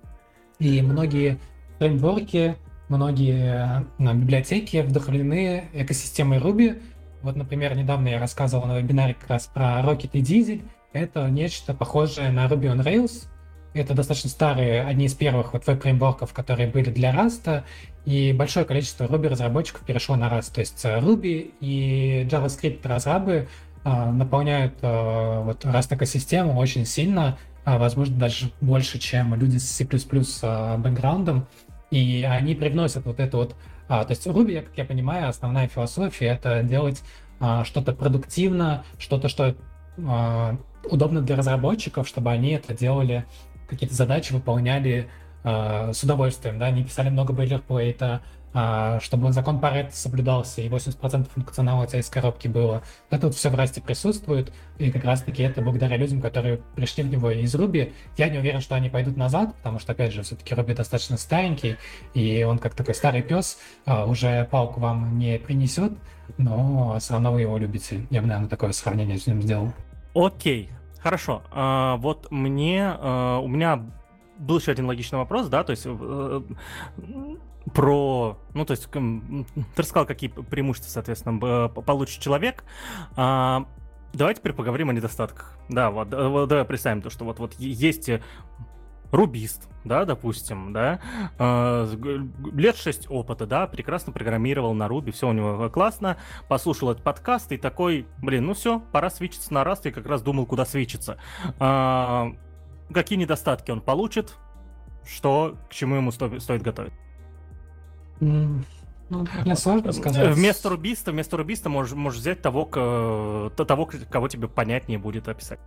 и многие фреймворки, многие ну, библиотеки вдохновлены экосистемой Ruby, вот, например, недавно я рассказывал на вебинаре как раз про Rocket и Diesel. Это нечто похожее на Ruby on Rails. Это достаточно старые, одни из первых вот веб-фреймворков, которые были для Rust, и большое количество Ruby-разработчиков перешло на Rust. То есть э, Ruby и JavaScript-разрабы э, наполняют э, вот Rust-экосистему очень сильно, а, возможно, даже больше, чем люди с C++ бэкграундом, и они привносят вот эту вот а, то есть Ruby, как я понимаю, основная философия это делать а, что-то продуктивно, что-то, что а, удобно для разработчиков, чтобы они это делали, какие-то задачи выполняли а, с удовольствием, да, не писали много бойлерплейта, чтобы закон Паретта соблюдался, и 80% функционала у тебя из коробки было. Это вот все в расте присутствует, и как раз-таки это благодаря людям, которые пришли в него из Руби. Я не уверен, что они пойдут назад, потому что, опять же, все-таки Руби достаточно старенький, и он как такой старый пес а, уже палку вам не принесет, но все равно вы его любите. Я бы, наверное, такое сравнение с ним сделал. Окей, хорошо. А, вот мне, а, у меня был еще один логичный вопрос, да, то есть э, про, ну, то есть, ты рассказал, какие преимущества, соответственно, получит человек. А, давайте теперь поговорим о недостатках. Да, вот, вот давай представим то, что вот, вот есть рубист, да, допустим, да, э, лет 6 опыта, да, прекрасно программировал на Руби, все у него классно, послушал этот подкаст и такой, блин, ну все, пора свечиться на раз, я как раз думал, куда свечиться. Э, какие недостатки он получит, что, к чему ему сто, стоит готовить? Ну, мне сложно сказать. Вместо рубиста, вместо рубиста можешь, можешь взять того, того, кого тебе понятнее будет описать.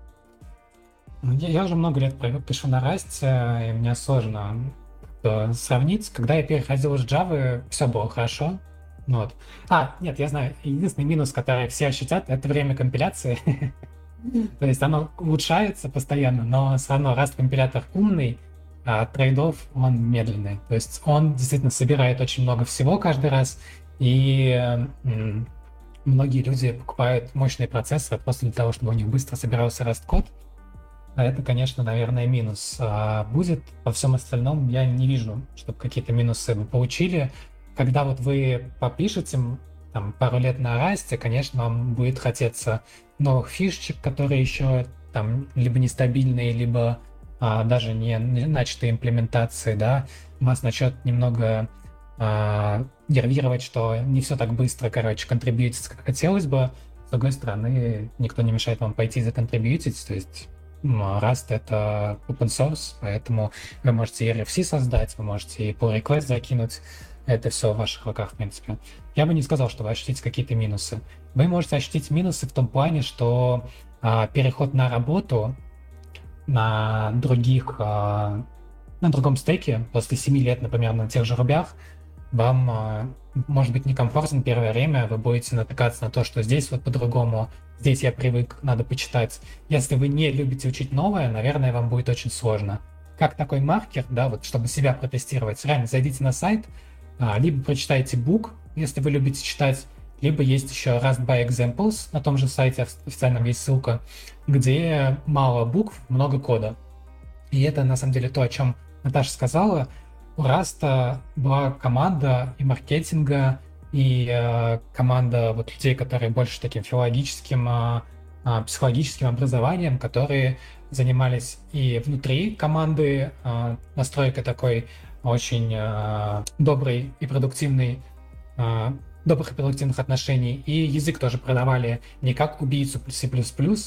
Ну, я, я уже много лет пишу на Rust, и мне сложно сравнить. Когда я переходил из Java, все было хорошо. Ну вот. А, нет, я знаю, единственный минус, который все ощутят, это время компиляции. То есть оно улучшается постоянно, но все равно раз компилятор умный, а трейдов он медленный. То есть он действительно собирает очень много всего каждый раз, и многие люди покупают мощные процессоры просто для того, чтобы у них быстро собирался раст-код. А это, конечно, наверное, минус. А будет по всем остальном я не вижу, чтобы какие-то минусы вы получили. Когда вот вы попишете там, пару лет на расте, конечно, вам будет хотеться новых фишечек, которые еще там либо нестабильные, либо а, даже не, начатой имплементации, да, вас начнет немного а, нервировать, что не все так быстро, короче, контрибьютится, как хотелось бы. С другой стороны, никто не мешает вам пойти законтрибьютить, то есть Rust это open source, поэтому вы можете и RFC создать, вы можете и pull request закинуть, это все в ваших руках, в принципе. Я бы не сказал, что вы ощутите какие-то минусы. Вы можете ощутить минусы в том плане, что а, переход на работу на других, на другом стеке, после 7 лет, например, на тех же рубях, вам может быть некомфортно первое время, вы будете натыкаться на то, что здесь вот по-другому, здесь я привык, надо почитать. Если вы не любите учить новое, наверное, вам будет очень сложно. Как такой маркер, да, вот чтобы себя протестировать, реально зайдите на сайт, либо прочитайте бук, если вы любите читать, либо есть еще Rust by Examples, на том же сайте официальном есть ссылка, где мало букв, много кода. И это на самом деле то, о чем Наташа сказала. У Rust была команда и маркетинга, и э, команда вот людей, которые больше таким филологическим, э, э, психологическим образованием, которые занимались и внутри команды э, настройкой такой очень э, доброй и продуктивной э, добрых и продуктивных отношений. И язык тоже продавали не как убийцу C++,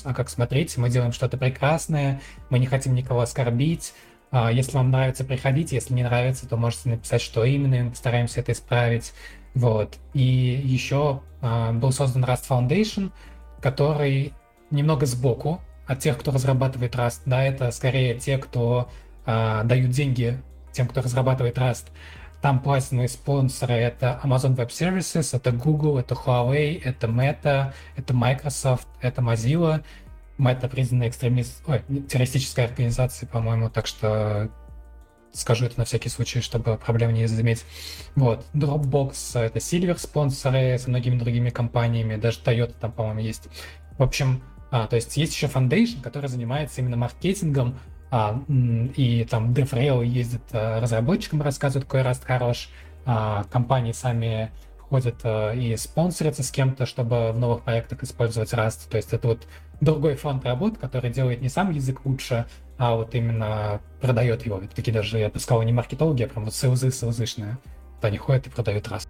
а как, смотрите, мы делаем что-то прекрасное, мы не хотим никого оскорбить, а, если вам нравится, приходите, если не нравится, то можете написать, что именно, мы стараемся это исправить. Вот. И еще а, был создан Rust Foundation, который немного сбоку от тех, кто разрабатывает Rust. Да, это скорее те, кто а, дают деньги тем, кто разрабатывает Rust. Там платиновые спонсоры — это Amazon Web Services, это Google, это Huawei, это Meta, это Microsoft, это Mozilla. Meta признана экстремист... Ой, террористической организацией, по-моему, так что скажу это на всякий случай, чтобы проблем не заметить. Вот. Dropbox — это Silver спонсоры с многими другими компаниями, даже Toyota там, по-моему, есть. В общем, а, то есть есть еще Foundation, который занимается именно маркетингом, а, и там DevRail ездит а, разработчикам, рассказывает, какой Rust хорош. А, компании сами ходят а, и спонсорятся с кем-то, чтобы в новых проектах использовать Rust. То есть это вот другой фонд работ, который делает не сам язык лучше, а вот именно продает его. Это такие даже, я бы сказал, не маркетологи, а прям вот sales ы, sales ышные. Вот они ходят и продают Rust.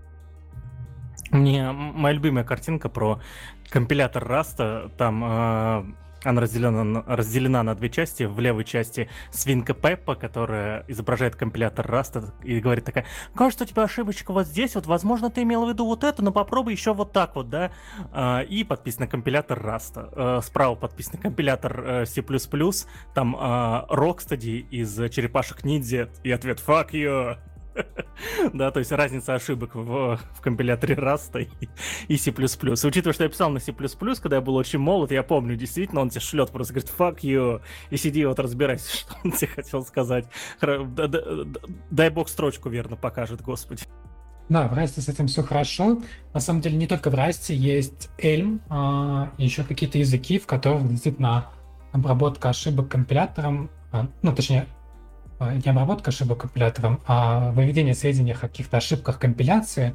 Мне моя любимая картинка про компилятор Rust а, там э, она разделена, разделена на две части. В левой части свинка Пеппа, которая изображает компилятор Rust а и говорит такая, кажется, у тебя ошибочка вот здесь, вот, возможно, ты имел в виду вот это, но попробуй еще вот так вот, да. А, и подписан компилятор Раста. А, справа подписан компилятор э, C++, там а, Rocksteady из черепашек ниндзя и ответ «Fuck you!» да, то есть разница ошибок в, в компиляторе Rust и, и C++. Учитывая, что я писал на C++, когда я был очень молод, я помню, действительно, он тебе шлет, просто говорит, fuck you, и сиди вот разбирайся, что он тебе хотел сказать. Дай бог строчку верно покажет, господи. Да, в Расте с этим все хорошо. На самом деле, не только в Расте есть Elm, а еще какие-то языки, в которых действительно обработка ошибок компилятором, а, ну, точнее, не обработка ошибок компилятором, а выведение сведений о каких-то ошибках компиляции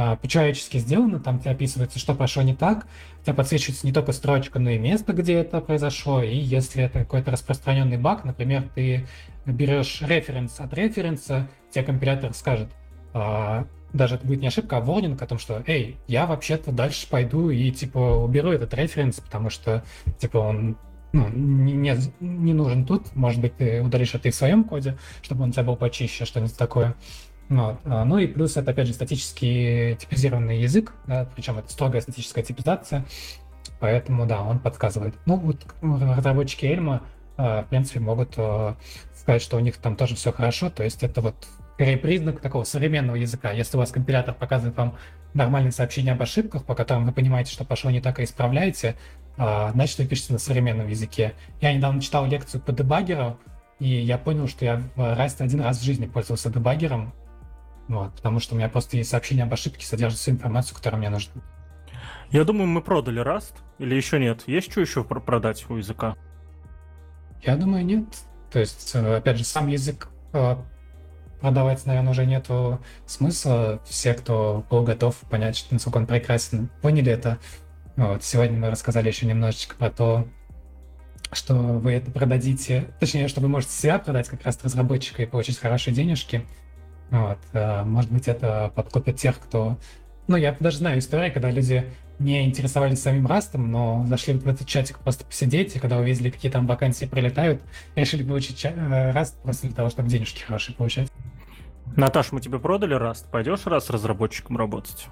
а, по-человечески сделано, там тебе описывается, что пошло не так, тебе подсвечивается не только строчка, но и место, где это произошло, и если это какой-то распространенный баг, например, ты берешь референс от референса, тебе компилятор скажет, а, даже это будет не ошибка, а ворнинг о том, что, эй, я вообще-то дальше пойду и, типа, уберу этот референс, потому что, типа, он ну, не, не, нужен тут. Может быть, ты удалишь это и в своем коде, чтобы он у тебя был почище, что-нибудь такое. Вот. А, ну и плюс это, опять же, статический типизированный язык, да, причем это строгая статическая типизация, поэтому, да, он подсказывает. Ну, вот разработчики Эльма, а, в принципе, могут а, сказать, что у них там тоже все хорошо, то есть это вот признак такого современного языка. Если у вас компилятор показывает вам нормальные сообщения об ошибках, по которым вы понимаете, что пошло не так и исправляете, а, значит, вы пишете на современном языке. Я недавно читал лекцию по дебаггеру, и я понял, что я в Rust один раз в жизни пользовался дебаггером, вот, потому что у меня просто есть сообщение об ошибке, содержит всю информацию, которая мне нужна. Я думаю, мы продали Rust, или еще нет? Есть что еще продать у языка? Я думаю, нет. То есть, э, опять же, сам язык э, продавать, наверное, уже нету смысла. Все, кто был готов понять, насколько он прекрасен, поняли это. Вот, сегодня мы рассказали еще немножечко про то, что вы это продадите, точнее, что вы можете себя продать как раз разработчика и получить хорошие денежки. Вот, э, может быть, это подкупит тех, кто... Ну, я даже знаю истории, когда люди не интересовались самим растом, но зашли в этот чатик просто посидеть, и когда увидели, какие там вакансии прилетают, решили получить э, раст просто для того, чтобы денежки хорошие получать. Наташ, мы тебе продали раст? Пойдешь раз разработчиком работать?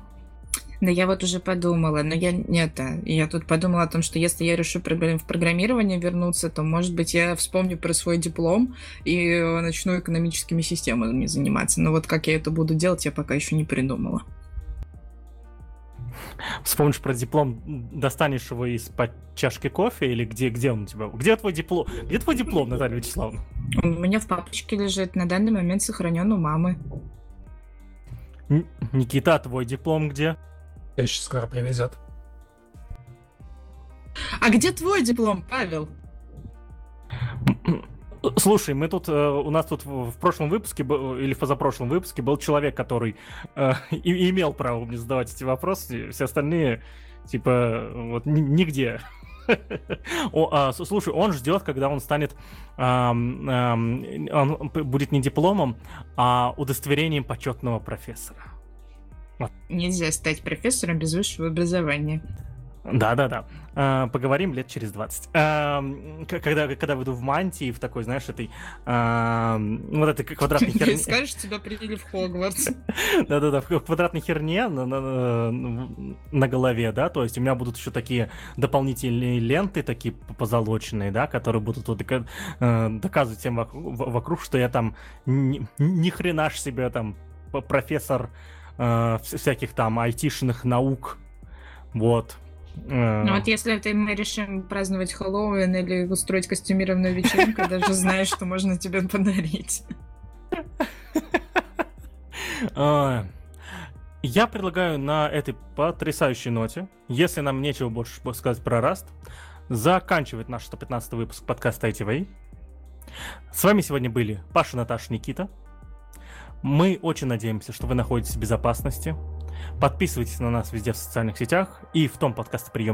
Да я вот уже подумала, но я нет, я тут подумала о том, что если я решу в программирование вернуться, то, может быть, я вспомню про свой диплом и начну экономическими системами заниматься. Но вот как я это буду делать, я пока еще не придумала. Вспомнишь про диплом, достанешь его из-под чашки кофе или где, где он у тебя? Где твой диплом? Где твой диплом, Наталья Вячеславовна? У меня в папочке лежит, на данный момент сохранен у мамы. Никита, а твой диплом где? Еще скоро привезет. А где твой диплом, Павел? Слушай, мы тут, э, у нас тут в прошлом выпуске или в позапрошлом выпуске был человек, который э, имел право мне задавать эти вопросы, все остальные, типа, вот нигде. О, а, слушай, он ждет, когда он станет, эм, эм, он будет не дипломом, а удостоверением почетного профессора. Вот. Нельзя стать профессором без высшего образования. Да-да-да. А, поговорим лет через 20. А, когда, когда выйду в мантии, в такой, знаешь, этой... А, вот этой квадратной херне... Ты скажешь, тебя приняли в Хогвартс. Да-да-да, в квадратной херне на, на, на голове, да, то есть у меня будут еще такие дополнительные ленты, такие позолоченные, да, которые будут вот доказывать всем вокруг, что я там ни, ни хрена ж себе там профессор всяких там айтишных наук, вот, ну вот если ты, мы решим праздновать Хэллоуин или устроить костюмированную вечеринку, даже знаешь, что можно тебе подарить. А, я предлагаю на этой потрясающей ноте, если нам нечего больше сказать про Раст, заканчивать наш 115 выпуск подкаста ITV. С вами сегодня были Паша, Наташа, Никита. Мы очень надеемся, что вы находитесь в безопасности. Подписывайтесь на нас везде в социальных сетях и в том подкасте прием